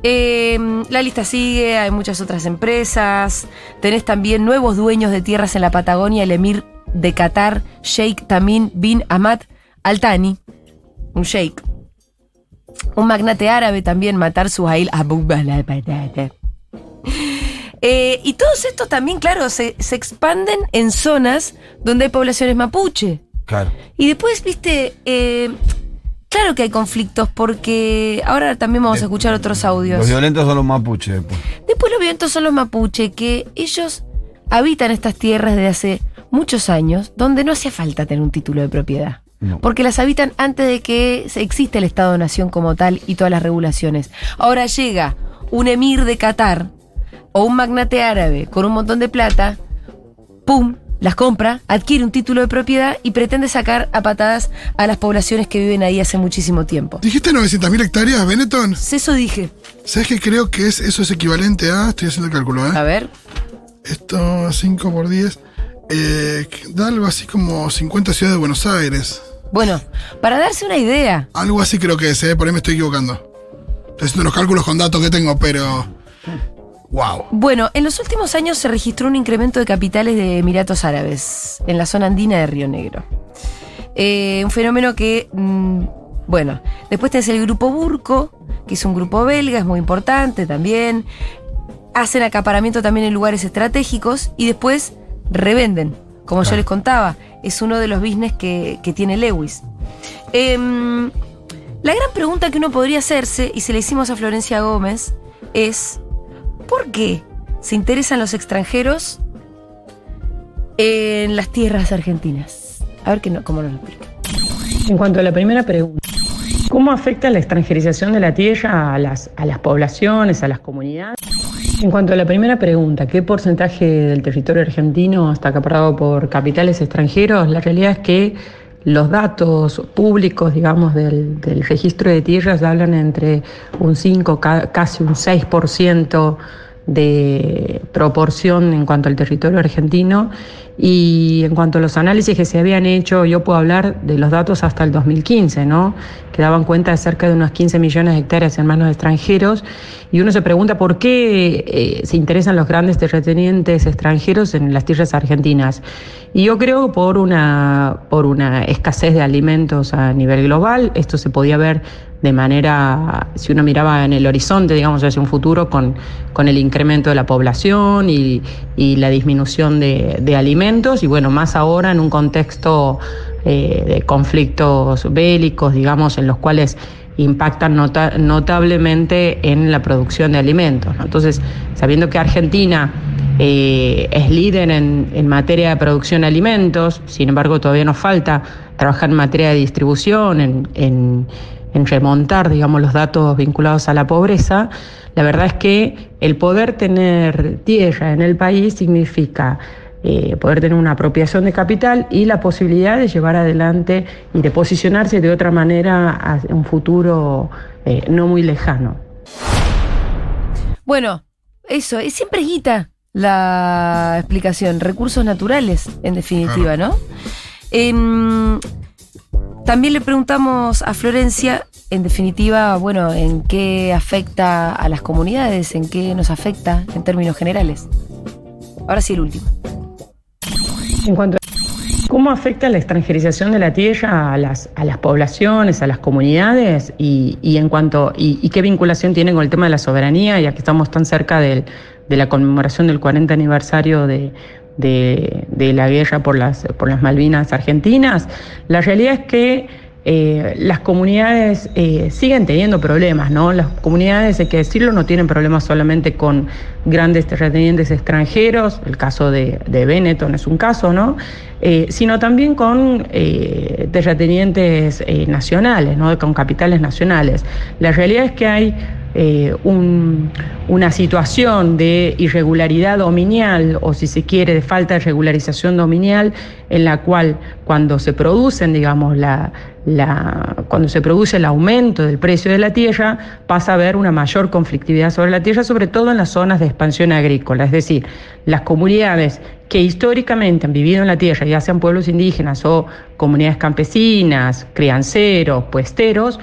eh, la lista sigue, hay muchas otras empresas, tenés también nuevos dueños de tierras en la Patagonia, el emir de Qatar, Sheikh Tamim bin Ahmad Al Thani, un sheikh un magnate árabe también, matar su Abu. Eh, y todos estos también, claro, se, se expanden en zonas donde hay poblaciones mapuche. Claro. Y después, viste, eh, claro que hay conflictos porque ahora también vamos a escuchar otros audios. Los violentos son los mapuches. después. Después los violentos son los mapuche, que ellos habitan estas tierras desde hace muchos años, donde no hacía falta tener un título de propiedad. No. Porque las habitan antes de que existe el Estado-Nación como tal y todas las regulaciones. Ahora llega un emir de Qatar o un magnate árabe con un montón de plata, ¡pum! Las compra, adquiere un título de propiedad y pretende sacar a patadas a las poblaciones que viven ahí hace muchísimo tiempo. ¿Dijiste 900.000 hectáreas, Benetton? Eso dije. ¿Sabes qué creo que es, eso es equivalente a? Estoy haciendo el cálculo, A ¿eh? ver. Esto, 5 por 10. Eh, da algo así como 50 ciudades de Buenos Aires. Bueno, para darse una idea, Algo así creo que es, ¿eh? Por ahí me estoy equivocando. Estoy haciendo los cálculos con datos que tengo, pero. ¡Wow! Bueno, en los últimos años se registró un incremento de capitales de Emiratos Árabes en la zona andina de Río Negro. Eh, un fenómeno que, mm, bueno, después tenés el grupo Burco, que es un grupo belga, es muy importante también. Hacen acaparamiento también en lugares estratégicos y después revenden. Como yo Claro. les contaba, es uno de los business que, que tiene Lewis. Em, la gran pregunta que uno podría hacerse, y se le hicimos a Florencia Gómez, es ¿por qué se interesan los extranjeros en las tierras argentinas? A ver que no, cómo nos lo explica. En cuanto a la primera pregunta, ¿cómo afecta la extranjerización de la tierra a las, a las poblaciones, a las comunidades? En cuanto a la primera pregunta, ¿qué porcentaje del territorio argentino está acaparado por capitales extranjeros? La realidad es que los datos públicos, digamos, del, del registro de tierras hablan entre un 5, ca- casi un 6% de proporción en cuanto al territorio argentino y en cuanto a los análisis que se habían hecho, yo puedo hablar de los datos hasta el 2015, ¿no? Que daban cuenta de cerca de unos 15 millones de hectáreas en manos de extranjeros y uno se pregunta por qué eh, se interesan los grandes terratenientes extranjeros en las tierras argentinas. Y yo creo por una, por una escasez de alimentos a nivel global, esto se podía ver de manera, si uno miraba en el horizonte, digamos, hacia un futuro, con, con el incremento de la población y, y la disminución de, de alimentos, y bueno, más ahora en un contexto eh, de conflictos bélicos, digamos, en los cuales impactan nota- notablemente en la producción de alimentos. Entonces, sabiendo que Argentina eh, es líder en, en materia de producción de alimentos, sin embargo todavía nos falta trabajar en materia de distribución, en- en remontar, digamos, los datos vinculados a la pobreza, la verdad es que el poder tener tierra en el país significa eh, poder tener una apropiación de capital y la posibilidad de llevar adelante y de posicionarse de otra manera hacia un futuro eh, no muy lejano. Bueno, eso, es siempre guita la explicación. Recursos naturales, en definitiva, ¿no? Em, también le preguntamos a Florencia, en definitiva, bueno, en qué afecta a las comunidades, en qué nos afecta en términos generales. Ahora sí, el último. En cuanto cómo afecta la extranjerización de la tierra a las, a las poblaciones, a las comunidades y, y en cuanto y, y qué vinculación tiene con el tema de la soberanía, ya que estamos tan cerca del- de la conmemoración del 40 aniversario de, de- de la guerra por las, por las Malvinas argentinas, la realidad es que eh, las comunidades eh, siguen teniendo problemas, ¿no? Las comunidades, hay que decirlo, no tienen problemas solamente con grandes terratenientes extranjeros, el caso de, de Benetton es un caso, ¿no? Eh, sino también con terratenientes nacionales, ¿no? Con capitales nacionales. La realidad es que hay un- una situación de irregularidad dominial o si se quiere de falta de regularización dominial en la cual cuando se producen digamos la, cuando se produce el aumento del precio de la tierra pasa a haber una mayor conflictividad sobre la tierra sobre todo en las zonas de expansión agrícola es decir las comunidades que históricamente han vivido en la tierra ya sean pueblos indígenas o comunidades campesinas crianceros puesteros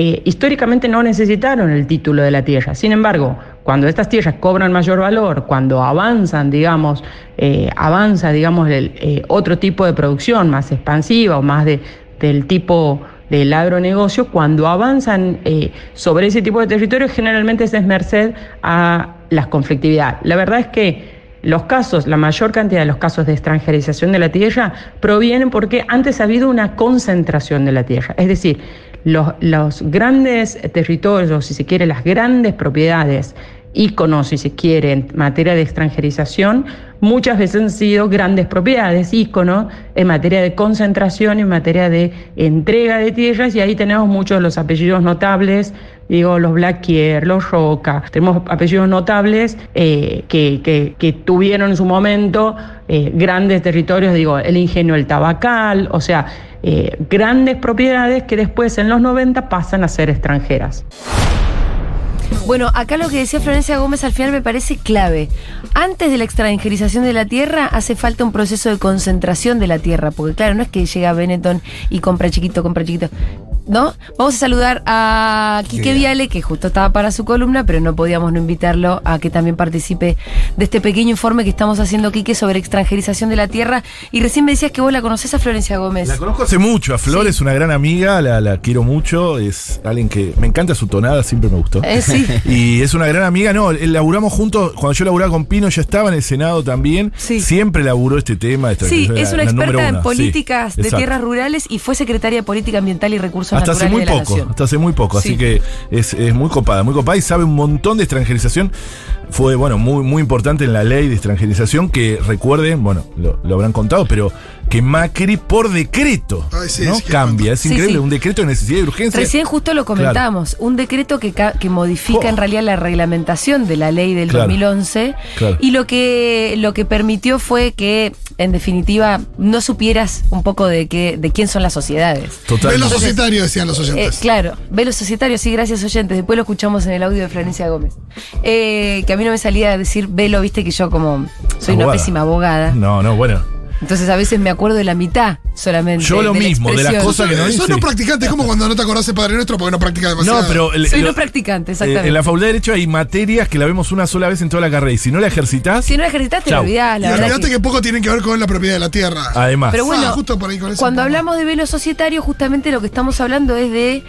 eh, históricamente no necesitaron el título de la tierra. Sin embargo, cuando estas tierras cobran mayor valor, cuando avanzan, digamos, eh, avanza, digamos, eh, otro tipo de producción más expansiva o más de, del tipo del agronegocio, cuando avanzan eh, sobre ese tipo de territorios, generalmente es merced a la conflictividad. La verdad es que los casos, la mayor cantidad de los casos de extranjerización de la tierra provienen porque antes ha habido una concentración de la tierra. Es decir, los, los grandes territorios, si se quiere, las grandes propiedades, íconos, si se quiere, en materia de extranjerización, muchas veces han sido grandes propiedades, íconos, en materia de concentración, en materia de entrega de tierras, y ahí tenemos muchos de los apellidos notables, digo, los Blaquier, los Roca, tenemos apellidos notables eh, que, que- que tuvieron en su momento eh, grandes territorios, digo, el ingenio El Tabacal, o sea, eh, grandes propiedades que después en los 90 pasan a ser extranjeras. Bueno, acá lo que decía Florencia Gómez al final me parece clave. Antes de la extranjerización de la tierra hace falta un proceso de concentración de la tierra, porque claro, no es que llega Benetton y compra chiquito, compra chiquito. ¿No? Vamos a saludar a Quique. Viale, que justo estaba para su columna, pero no podíamos no invitarlo a que también participe de este pequeño informe que estamos haciendo, Quique, sobre extranjerización de la tierra. Y recién me decías que vos la conocés a Florencia Gómez. La conozco hace mucho, a Flor Sí. es una gran amiga, la, la quiero mucho, es alguien que me encanta su tonada, siempre me gustó. Eh, sí. Y es una gran amiga, no, eh, laburamos juntos, cuando yo laburaba con Pino ya estaba en el Senado también, Sí. siempre laburó este tema. esta- Sí, es una la experta en políticas de tierras rurales y fue secretaria de Política Ambiental y Recursos Hasta hace muy de la poco, Nación. hasta hace muy poco, Sí. así que es, es muy copada, muy copada y sabe un montón de extranjerización. Fue, bueno, muy, muy importante en la ley de extranjerización que recuerden, bueno, lo, lo habrán contado, pero que Macri por decreto Ay, sí, ¿no? sí, cambia. Es Sí, increíble, sí. un decreto de necesidad y urgencia. Recién justo lo comentamos, un decreto que, ca- que modifica Oh. en realidad la reglamentación de la ley del Claro. 2011 Claro. y lo que lo que permitió fue que en definitiva no supieras un poco de qué de quién son las sociedades. Total. Velo societario, decían los Eh, oyentes. claro, velo societario, sí, gracias oyentes. Después lo escuchamos en el audio de Florencia Gómez. Eh, que a mí no me salía a decir velo, viste que yo como soy una pésima abogada. No, no, bueno. Entonces a veces me acuerdo de la mitad solamente. Yo lo de la mismo, de las cosas que no Son hice. no practicantes, es como cuando no te acordás de Padre Nuestro porque no practicas demasiado. No, pero. el- Soy lo- no practicante, eh, exactamente. en la facultad de Derecho hay materias que la vemos una sola vez en toda la carrera y si no la ejercitas. Si no la ejercitas, te olvidás, Y la verdad. olvidaste que- que... poco tienen que ver con la propiedad de la tierra. Además. Pero bueno, Ah, justo por ahí con eso cuando hablamos de velo societario, justamente lo que estamos hablando es de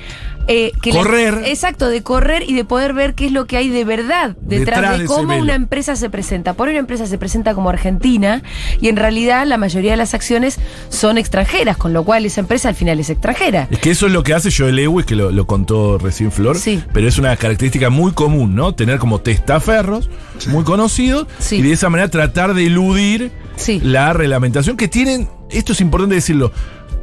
eh, que la- Correr. exacto, de correr y de poder ver qué es lo que hay de verdad detrás, Detrás de cómo una empresa se presenta. Por ahí una empresa se presenta como argentina y en realidad la mayoría de las acciones son extranjeras, con lo cual esa empresa al final es extranjera. Es que eso es lo que hace Joel Lewis, que lo, lo contó recién Flor. Sí. Pero es una característica muy común, ¿no? Tener como testaferros muy conocidos Sí. y de esa manera tratar de eludir Sí. la reglamentación que tienen, esto es importante decirlo,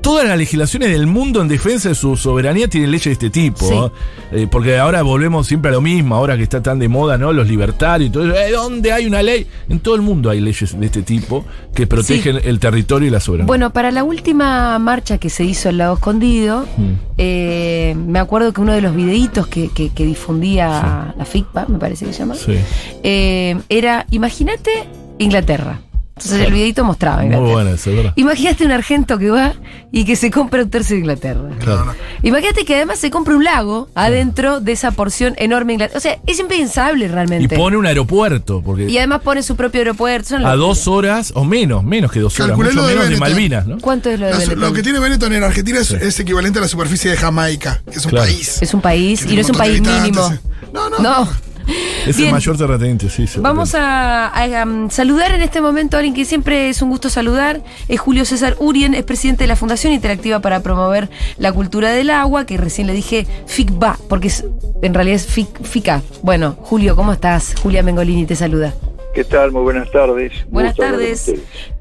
todas las legislaciones del mundo en defensa de su soberanía tienen leyes de este tipo. Sí. ¿no? Eh, porque ahora volvemos siempre a lo mismo, ahora que está tan de moda, ¿no? Los libertarios y todo eso. Eh, ¿Dónde hay una ley? En todo el mundo hay leyes de este tipo que protegen el territorio y la soberanía. Bueno, para la última marcha que se hizo al lado escondido, Mm. eh, me acuerdo que uno de los videitos que, que- que difundía la FICPA, me parece que se llama, Sí. eh, era, imagínate Inglaterra. Entonces el videito mostraba Muy Inglaterra. buena eso, ¿verdad? Imagínate un argento que va y que se compra un tercio de Inglaterra. Claro. Imagínate que además se compra un lago adentro de esa porción enorme de Inglaterra. O sea, es impensable Y realmente. pone un aeropuerto, porque Y además pone su propio aeropuerto. A dos horas, o menos, menos que dos horas, mucho lo de menos de. Malvinas, ¿no? ¿Cuánto es lo de La- Benetton? lo que tiene Benetton en Argentina es, Sí. es equivalente a la superficie de Jamaica, que es un Claro. país. Es un país y no es un país mínimo. No, no. No. Es Bien. el mayor terrateniente, sí. Vamos a, a, um, saludar en este momento a alguien que siempre es un gusto saludar. Es Julio César Urien, es presidente de la Fundación Interactiva para Promover la Cultura del Agua, que recién le dije FICBA, porque es- en realidad es FIC, FICA. Bueno, Julio, ¿cómo estás? Julia Mengolini te saluda. ¿Qué tal? Muy buenas tardes. Buenas Gusto tardes.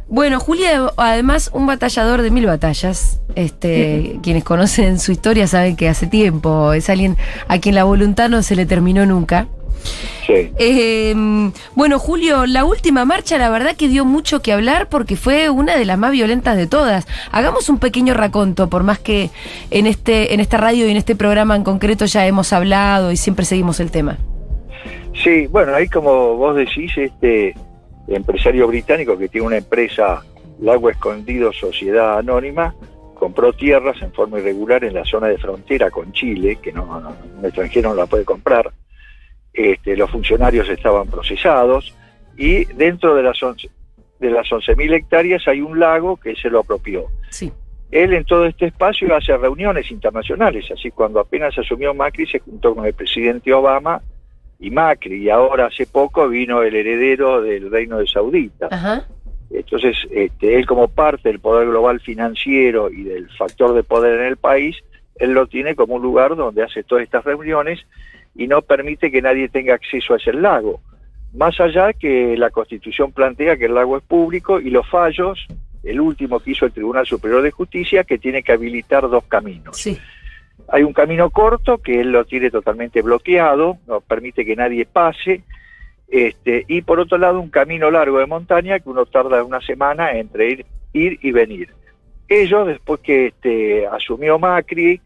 Bueno, Julia, además, un batallador de mil batallas. Este, quienes conocen su historia saben que hace tiempo es alguien a quien la voluntad no se le terminó nunca. Sí. Eh, bueno, Julio, la última marcha, la verdad que dio mucho que hablar porque fue una de las más violentas de todas. Hagamos un pequeño raconto, por más que en este, en esta radio y en este programa en concreto ya hemos hablado y siempre seguimos el tema. Sí, bueno, ahí como vos decís, este empresario británico que tiene una empresa, Lago Escondido Sociedad Anónima, compró tierras en forma irregular en la zona de frontera con Chile, que no, no- un extranjero no la puede comprar. Este, los funcionarios estaban procesados y dentro de las 11 de las 11.000 hectáreas hay un lago que se lo apropió. Sí. Él en todo este espacio hace reuniones internacionales, así cuando apenas asumió Macri se juntó con el presidente Obama y Macri, y ahora hace poco vino el heredero del reino de Saudita. Ajá. Entonces, este, él como parte del poder global financiero y del factor de poder en el país, él lo tiene como un lugar donde hace todas estas reuniones y no permite que nadie tenga acceso a ese lago. Más allá que la Constitución plantea que el lago es público y los fallos, el último que hizo el Tribunal Superior de Justicia, que tiene que habilitar dos caminos. Sí. Hay un camino corto que él lo tiene totalmente bloqueado, no permite que nadie pase, este, y por otro lado un camino largo de montaña que uno tarda una semana entre ir, ir y venir. Ellos, después que este, asumió Macri,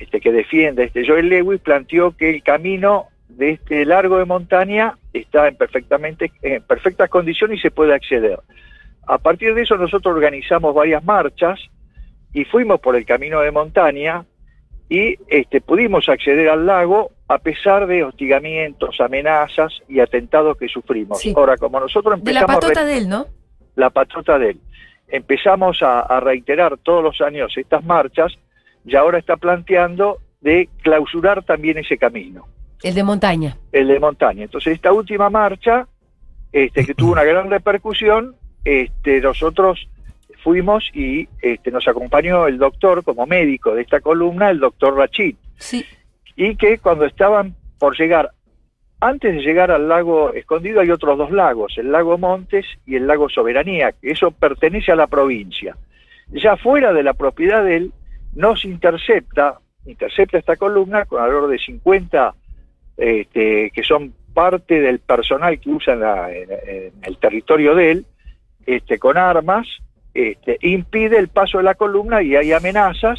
este, que defiende este Joel Lewis, planteó que el camino de este largo de montaña está en, perfectamente, en perfectas condiciones y se puede acceder. A partir de eso nosotros organizamos varias marchas y fuimos por el camino de montaña y este, pudimos acceder al lago a pesar de hostigamientos, amenazas y atentados que sufrimos. Sí. Ahora, como nosotros De la empezamos a re- patota de él, ¿no? la patota de él. Empezamos a, a reiterar todos los años estas marchas y ahora está planteando de clausurar también ese camino, El de montaña. el de montaña. Entonces esta última marcha, este, que tuvo una gran repercusión, este, nosotros fuimos y este, nos acompañó el doctor como médico de esta columna, el doctor Rachid, Sí. y que cuando estaban por llegar, antes de llegar al lago escondido hay otros dos lagos, el lago Montes y el lago Soberanía, que eso pertenece a la provincia. Ya fuera de la propiedad de él, nos intercepta, intercepta esta columna con alrededor de 50 este, que son parte del personal que usa en, el territorio de él, este, con armas, este, impide el paso de la columna y hay amenazas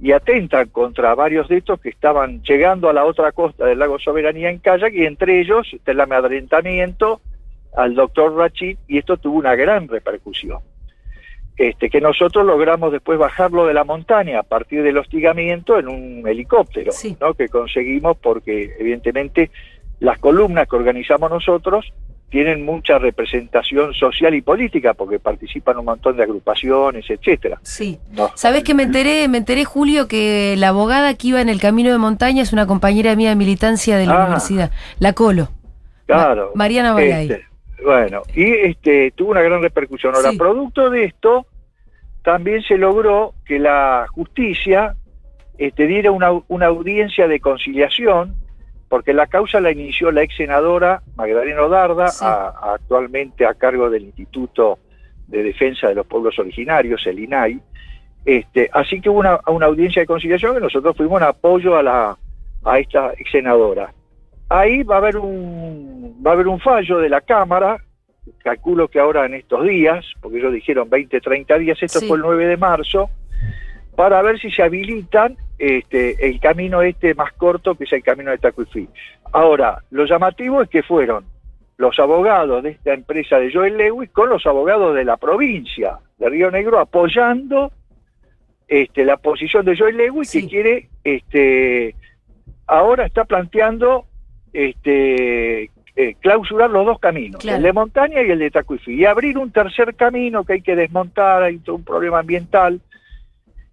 y atentan contra varios de estos que estaban llegando a la otra costa del lago Soberanía en kayak y entre ellos está el amedrentamiento al doctor Rachid y esto tuvo una gran repercusión. Este, que nosotros logramos después bajarlo de la montaña a partir del hostigamiento en un helicóptero, Sí. ¿no? que conseguimos porque evidentemente las columnas que organizamos nosotros tienen mucha representación social y política porque participan un montón de agrupaciones, etcétera. Sí. No. ¿Sabés que me enteré, me enteré, Julio, que la abogada que iba en el camino de montaña es una compañera mía de militancia de la Ah. universidad, la Colo. Claro. Ma- Mariana Balay. Este, bueno, y este tuvo una gran repercusión. Ahora, Sí. producto de esto, también se logró que la justicia este, diera una, una audiencia de conciliación, porque la causa la inició la ex senadora Magdalena Darda, Sí. a- actualmente a cargo del Instituto de Defensa de los Pueblos Originarios, el INAI. Este, así que hubo una, una audiencia de conciliación que nosotros fuimos en apoyo a, la, a esta ex senadora. Ahí va a haber un va a haber un fallo de la Cámara, calculo que ahora en estos días, porque ellos dijeron 20, 30 días, esto Sí. fue el 9 de marzo, para ver si se habilitan este, el camino este más corto, que es el camino de Tacuifí. Ahora, lo llamativo es que fueron los abogados de esta empresa de Joel Lewis con los abogados de la provincia de Río Negro apoyando este, la posición de Joel Lewis Sí. que quiere, este, ahora está planteando este, eh, clausurar los dos caminos, Claro. el de montaña y el de Tacuifí, y abrir un tercer camino que hay que desmontar, hay todo un problema ambiental,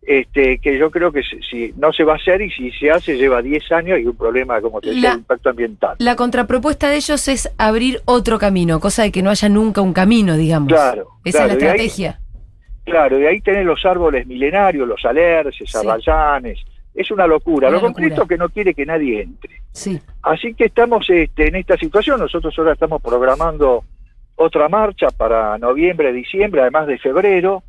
este, que yo creo que si, si no se va a hacer y si se hace lleva 10 años y un problema, como te decía, de impacto ambiental. La contrapropuesta de ellos es abrir otro camino, cosa de que no haya nunca un camino, digamos. Claro, Esa claro, es y la ahí- estrategia. Claro, y ahí tenés los árboles milenarios, los alerces, Sí. arrayanes, es una locura, Una lo concreto locura. que no quiere que nadie entre. Sí. Así que estamos este, en esta situación. Nosotros ahora estamos programando otra marcha para noviembre, diciembre, además de febrero.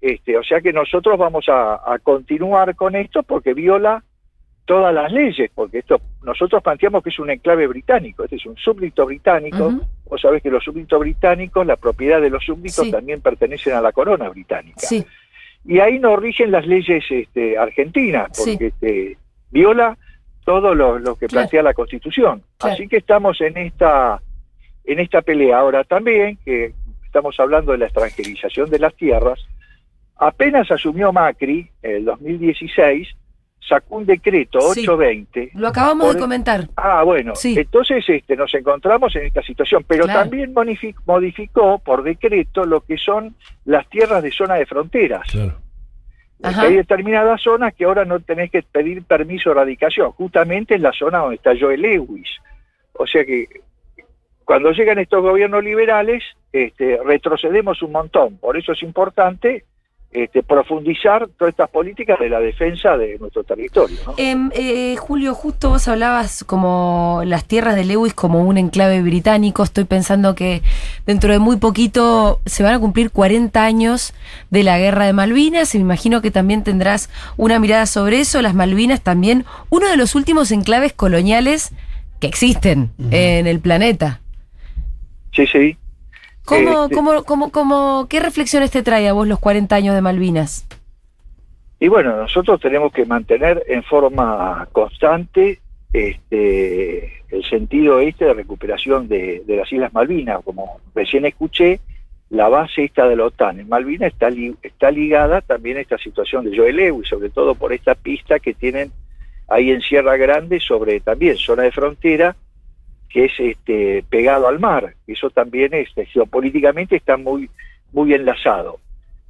Este, o sea que nosotros vamos a, a continuar con esto porque viola todas las leyes, porque esto nosotros planteamos que es un enclave británico, este es un súbdito británico. Ujú. Vos sabés que los súbditos británicos, la propiedad de los súbditos Sí. también pertenecen a la corona británica Sí. Y ahí no rigen las leyes este, argentinas, Sí. porque este, viola todo lo, lo que Claro. plantea la Constitución. Claro. Así que estamos en esta en esta pelea ahora también, que estamos hablando de la extranjerización de las tierras. Apenas asumió Macri, en el 2016, sacó un decreto Sí. 820 Lo acabamos Por- de comentar. Ah, bueno, Sí. entonces este, nos encontramos en esta situación, pero Claro. también modifi- modificó por decreto lo que son las tierras de zona de fronteras. Claro. Hay determinadas zonas que ahora no tenés que pedir permiso de radicación, justamente en la zona donde está Joe Lewis. O sea que cuando llegan estos gobiernos liberales, este, retrocedemos un montón. Por eso es importante este, profundizar todas estas políticas de la defensa de nuestro territorio. ¿no? Em, eh, Julio, justo vos hablabas como las tierras de Lewis como un enclave británico. Estoy pensando que dentro de muy poquito se van a cumplir 40 años de la guerra de Malvinas y me imagino que también tendrás una mirada sobre eso. Las Malvinas también, uno de los últimos enclaves coloniales que existen en el planeta. Sí, sí. ¿Cómo, Este- cómo, cómo, cómo, ¿Qué reflexiones te trae a vos los 40 años de Malvinas? Y bueno, nosotros tenemos que mantener en forma constante este, el sentido este de recuperación de, de las Islas Malvinas. Como recién escuché, la base esta de la OTAN en Malvinas está, li- está ligada también a esta situación de Joe Lewis, sobre todo por esta pista que tienen ahí en Sierra Grande sobre también zona de frontera que es este pegado al mar. Eso también es, geopolíticamente está muy, muy enlazado.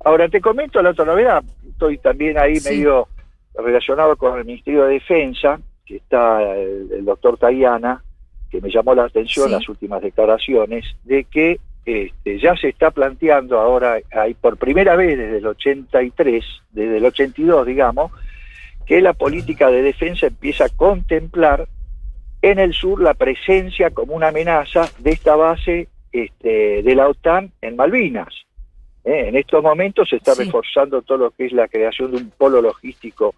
Ahora te comento la otra novedad, estoy también ahí Sí. medio relacionado con el Ministerio de Defensa, que está el, el doctor Tayana, que me llamó la atención Sí. las últimas declaraciones, de que este, ya se está planteando ahora, hay por primera vez desde el 83, desde el 82, digamos, que la política de defensa empieza a contemplar en el sur la presencia como una amenaza de esta base este, de la OTAN en Malvinas. Eh, En estos momentos se está Sí. reforzando todo lo que es la creación de un polo logístico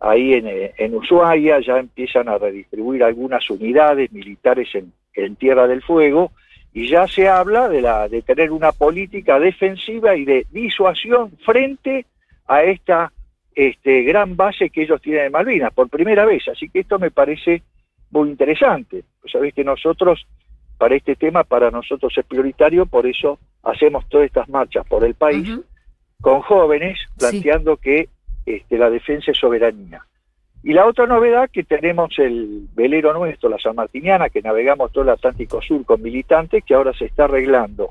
ahí en, eh, en Ushuaia, ya empiezan a redistribuir algunas unidades militares en, en Tierra del Fuego y ya se habla de, la, de tener una política defensiva y de disuasión frente a esta este, gran base que ellos tienen en Malvinas, por primera vez. Así que esto me parece muy interesante. Pues sabés que nosotros, para este tema, para nosotros es prioritario, por eso hacemos todas estas marchas por el país con jóvenes Sí. planteando que este, la defensa es soberanía. Y la otra novedad que tenemos el velero nuestro, la San Martiniana, que navegamos todo el Atlántico Sur con militantes, que ahora se está arreglando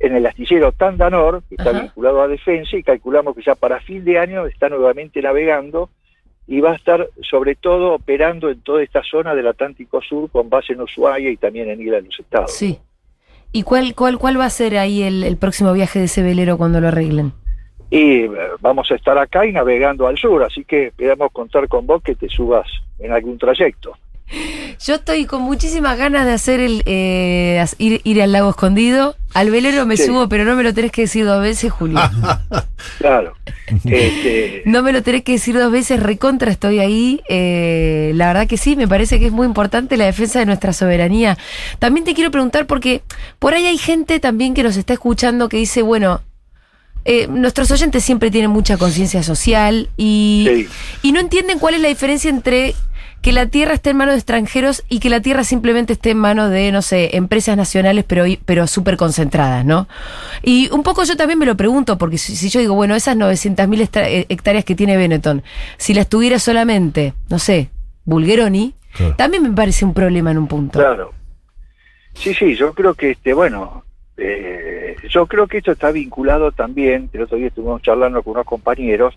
en el astillero Tandanor, que está Ajá. vinculado a defensa, y calculamos que ya para fin de año está nuevamente navegando y va a estar sobre todo operando en toda esta zona del Atlántico Sur con base en Ushuaia y también en Isla de los Estados. Sí. ¿Y cuál, cuál, cuál va a ser ahí el, el próximo viaje de ese velero cuando lo arreglen? Y eh, vamos a estar acá y navegando al sur, así que esperamos contar con vos que te subas en algún trayecto. Yo estoy con muchísimas ganas de hacer el eh, ir, ir al lago escondido. Al velero me Sí. subo, pero no me lo tenés que decir dos veces, Julio. Claro. Este, No me lo tenés que decir dos veces, recontra estoy ahí. Eh, la verdad que sí, me parece que es muy importante la defensa de nuestra soberanía. También te quiero preguntar, porque por ahí hay gente también que nos está escuchando que dice, bueno, eh, nuestros oyentes siempre tienen mucha conciencia social y, Sí. y no entienden cuál es la diferencia entre que la tierra esté en manos de extranjeros y que la tierra simplemente esté en manos de, no sé, empresas nacionales, pero, pero súper concentradas, ¿no? Y un poco yo también me lo pregunto, porque si, si yo digo, bueno, esas 900.000 hecta- eh, hectáreas que tiene Benetton, si las tuviera solamente, no sé, Bulgeroni, Claro. también me parece un problema en un punto. Claro. Sí, sí, yo creo que este, bueno, eh, yo creo que esto está vinculado también, el otro día estuvimos charlando con unos compañeros,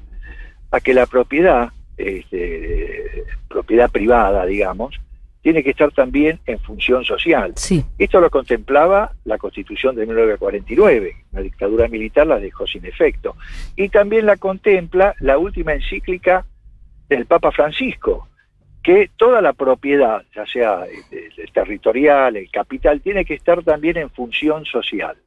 a que la propiedad, este, propiedad privada, digamos, tiene que estar también en función social. Sí, Esto lo contemplaba la Constitución de 1949, la dictadura militar la dejó sin efecto. Y también la contempla la última encíclica del Papa Francisco, que toda la propiedad, ya sea eh, el territorial, el capital, tiene que estar también en función social.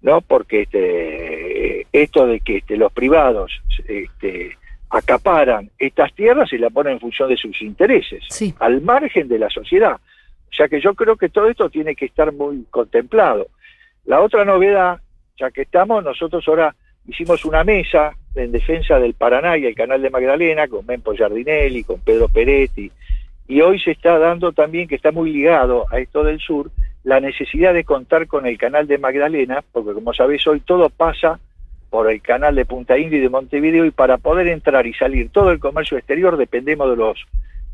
¿no? Porque este, esto de que este, los privados este, acaparan estas tierras y la ponen en función de sus intereses, Sí. al margen de la sociedad. O sea que yo creo que todo esto tiene que estar muy contemplado. La otra novedad, ya que estamos, nosotros ahora hicimos una mesa en defensa del Paraná y el Canal de Magdalena con Mempo Giardinelli, con Pedro Peretti, y hoy se está dando también, que está muy ligado a esto del sur, la necesidad de contar con el canal de Magdalena, porque como sabéis hoy todo pasa por el canal de Punta India y de Montevideo y para poder entrar y salir todo el comercio exterior dependemos de los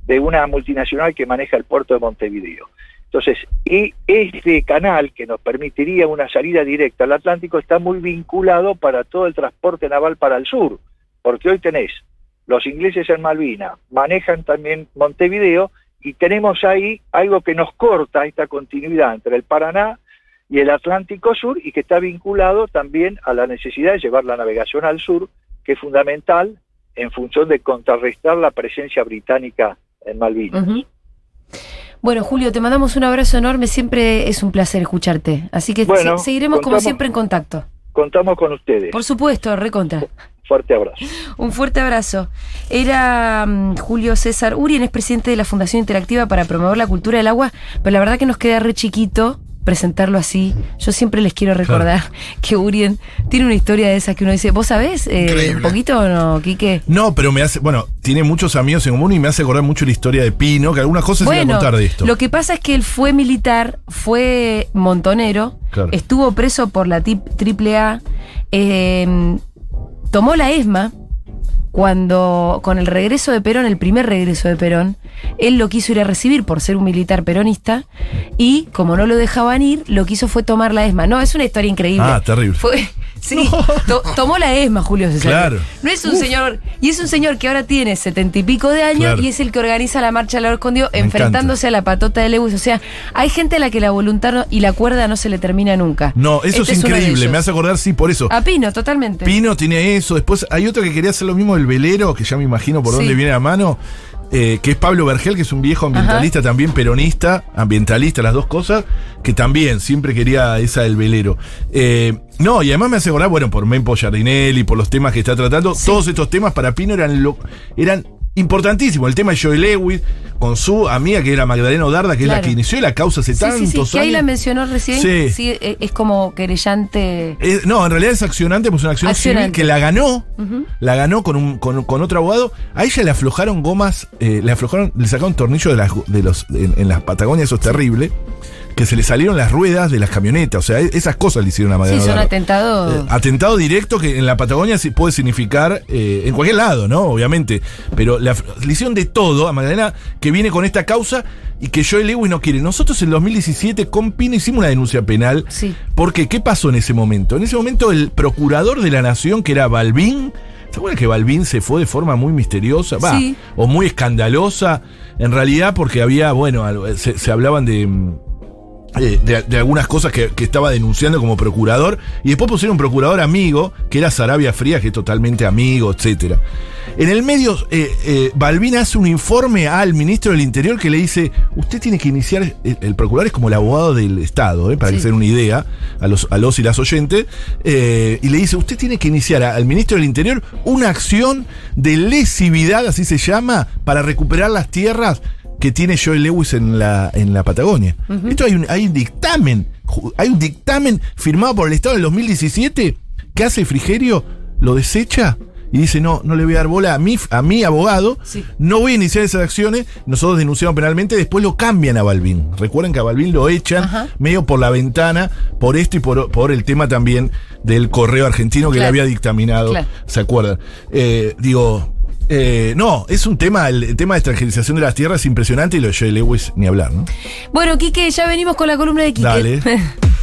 de una multinacional que maneja el puerto de Montevideo. Entonces, y este canal que nos permitiría una salida directa al Atlántico está muy vinculado para todo el transporte naval para el sur, porque hoy tenés los ingleses en Malvina, manejan también Montevideo y tenemos ahí algo que nos corta esta continuidad entre el Paraná y el Atlántico Sur y que está vinculado también a la necesidad de llevar la navegación al sur, que es fundamental en función de contrarrestar la presencia británica en Malvinas. Bueno, Julio, te mandamos un abrazo enorme, siempre es un placer escucharte. Así que Bueno, se- seguiremos como siempre en contacto. Contamos con ustedes. Por supuesto, recontra. Fuerte abrazo. Un fuerte abrazo. Era mm, Julio César Urien, es presidente de la Fundación Interactiva para promover la cultura del agua, pero la verdad que nos queda re chiquito presentarlo así. Yo siempre les quiero recordar que Urien tiene una historia de esa que uno dice, ¿vos sabés eh, un poquito o no, Quique? No, pero me hace, bueno, tiene muchos amigos en común y me hace acordar mucho la historia de Pino, que algunas cosas se iba a contar de esto. lo que pasa es que él fue militar, fue montonero, Claro. estuvo preso por la tip- AAA, eh, tomó la ESMA cuando, con el regreso de Perón, el primer regreso de Perón, él lo quiso ir a recibir por ser un militar peronista y como no lo dejaban ir, lo que hizo fue tomar la ESMA. No, es una historia increíble. Ah, terrible. Fue, sí, to- tomó la ESMA, Julio César. Claro. No es un señor, y es un señor que ahora tiene setenta y pico de años Claro. y es el que organiza la marcha al Lago escondido Me enfrentándose a la patota de Lewis. O sea, hay gente a la que la voluntad no- y la cuerda no se le termina nunca. No, eso Este es de increíble, me hace acordar, sí, por eso. A Pino, totalmente. Pino tiene eso. Después hay otro que quería hacer lo mismo del velero, que ya me imagino por Sí. dónde viene la mano. Eh, que es Pablo Vergel, que es un viejo ambientalista, también peronista, ambientalista, las dos cosas, que también siempre quería esa del velero. Eh, no, y además me hace acordar, bueno, por Mempo Giardinelli, por los temas que está tratando, todos estos temas para Pino eran, lo, eran importantísimos. El tema de Joe Lewis, con su amiga que era Magdalena Odarda, que es la que inició la causa hace Sí, tantos sí, sí, que ahí años. la mencionó recién. Sí. Sí. eh, es como querellante. Eh, no, en realidad es accionante, pues una acción Accionante. civil que la ganó, la ganó con, un, con, con otro abogado. A ella le aflojaron gomas, eh, le aflojaron, le sacaron tornillo de, las, de los, en, en las Patagonias, eso es terrible, que se le salieron las ruedas de las camionetas. O sea, e- esas cosas le hicieron a Sí, Magdalena son Odarda. atentados. Eh, atentado directo que en la Patagonia sí puede significar eh, en cualquier lado, ¿no? Obviamente. Pero la, le hicieron de todo a Magdalena que viene con esta causa y que Joel Lewis no quiere. Nosotros en 2017 con Pino hicimos una denuncia penal. Sí. Porque, ¿qué pasó en ese momento? En ese momento el procurador de la nación, que era Balbín, ¿se acuerdan que Balbín se fue de forma muy misteriosa? Va, Sí. o muy escandalosa. En realidad porque había, bueno, se, se hablaban de... eh, de, de algunas cosas que, que estaba denunciando como procurador y después pusieron un procurador amigo que era Sarabia Frías que es totalmente amigo, etcétera. En el medio, eh, eh, Balbín hace un informe al ministro del Interior que le dice, usted tiene que iniciar, el, el procurador es como el abogado del Estado, eh, para Sí. que se den una idea a los, a los y las oyentes, eh, y le dice, usted tiene que iniciar a- al ministro del Interior una acción de lesividad, así se llama, para recuperar las tierras que tiene Joel Lewis en la, en la Patagonia. Esto hay un, hay un dictamen, hay un dictamen firmado por el Estado en el 2017 que hace Frigerio, lo desecha y dice, no, no le voy a dar bola a mi, a mi abogado, Sí. no voy a iniciar esas acciones, nosotros denunciamos penalmente, después lo cambian a Balbín. Recuerden que a Balbín lo echan Ajá. medio por la ventana, por esto y por, por el tema también del correo argentino que le había dictaminado, Claro. ¿se acuerdan? Eh, digo, eh, no, es un tema, el, tema de extranjerización de las tierras es impresionante y lo de Joe Lewis ni hablar, ¿no? Bueno, Quique, ya venimos con la columna de Quique. Dale.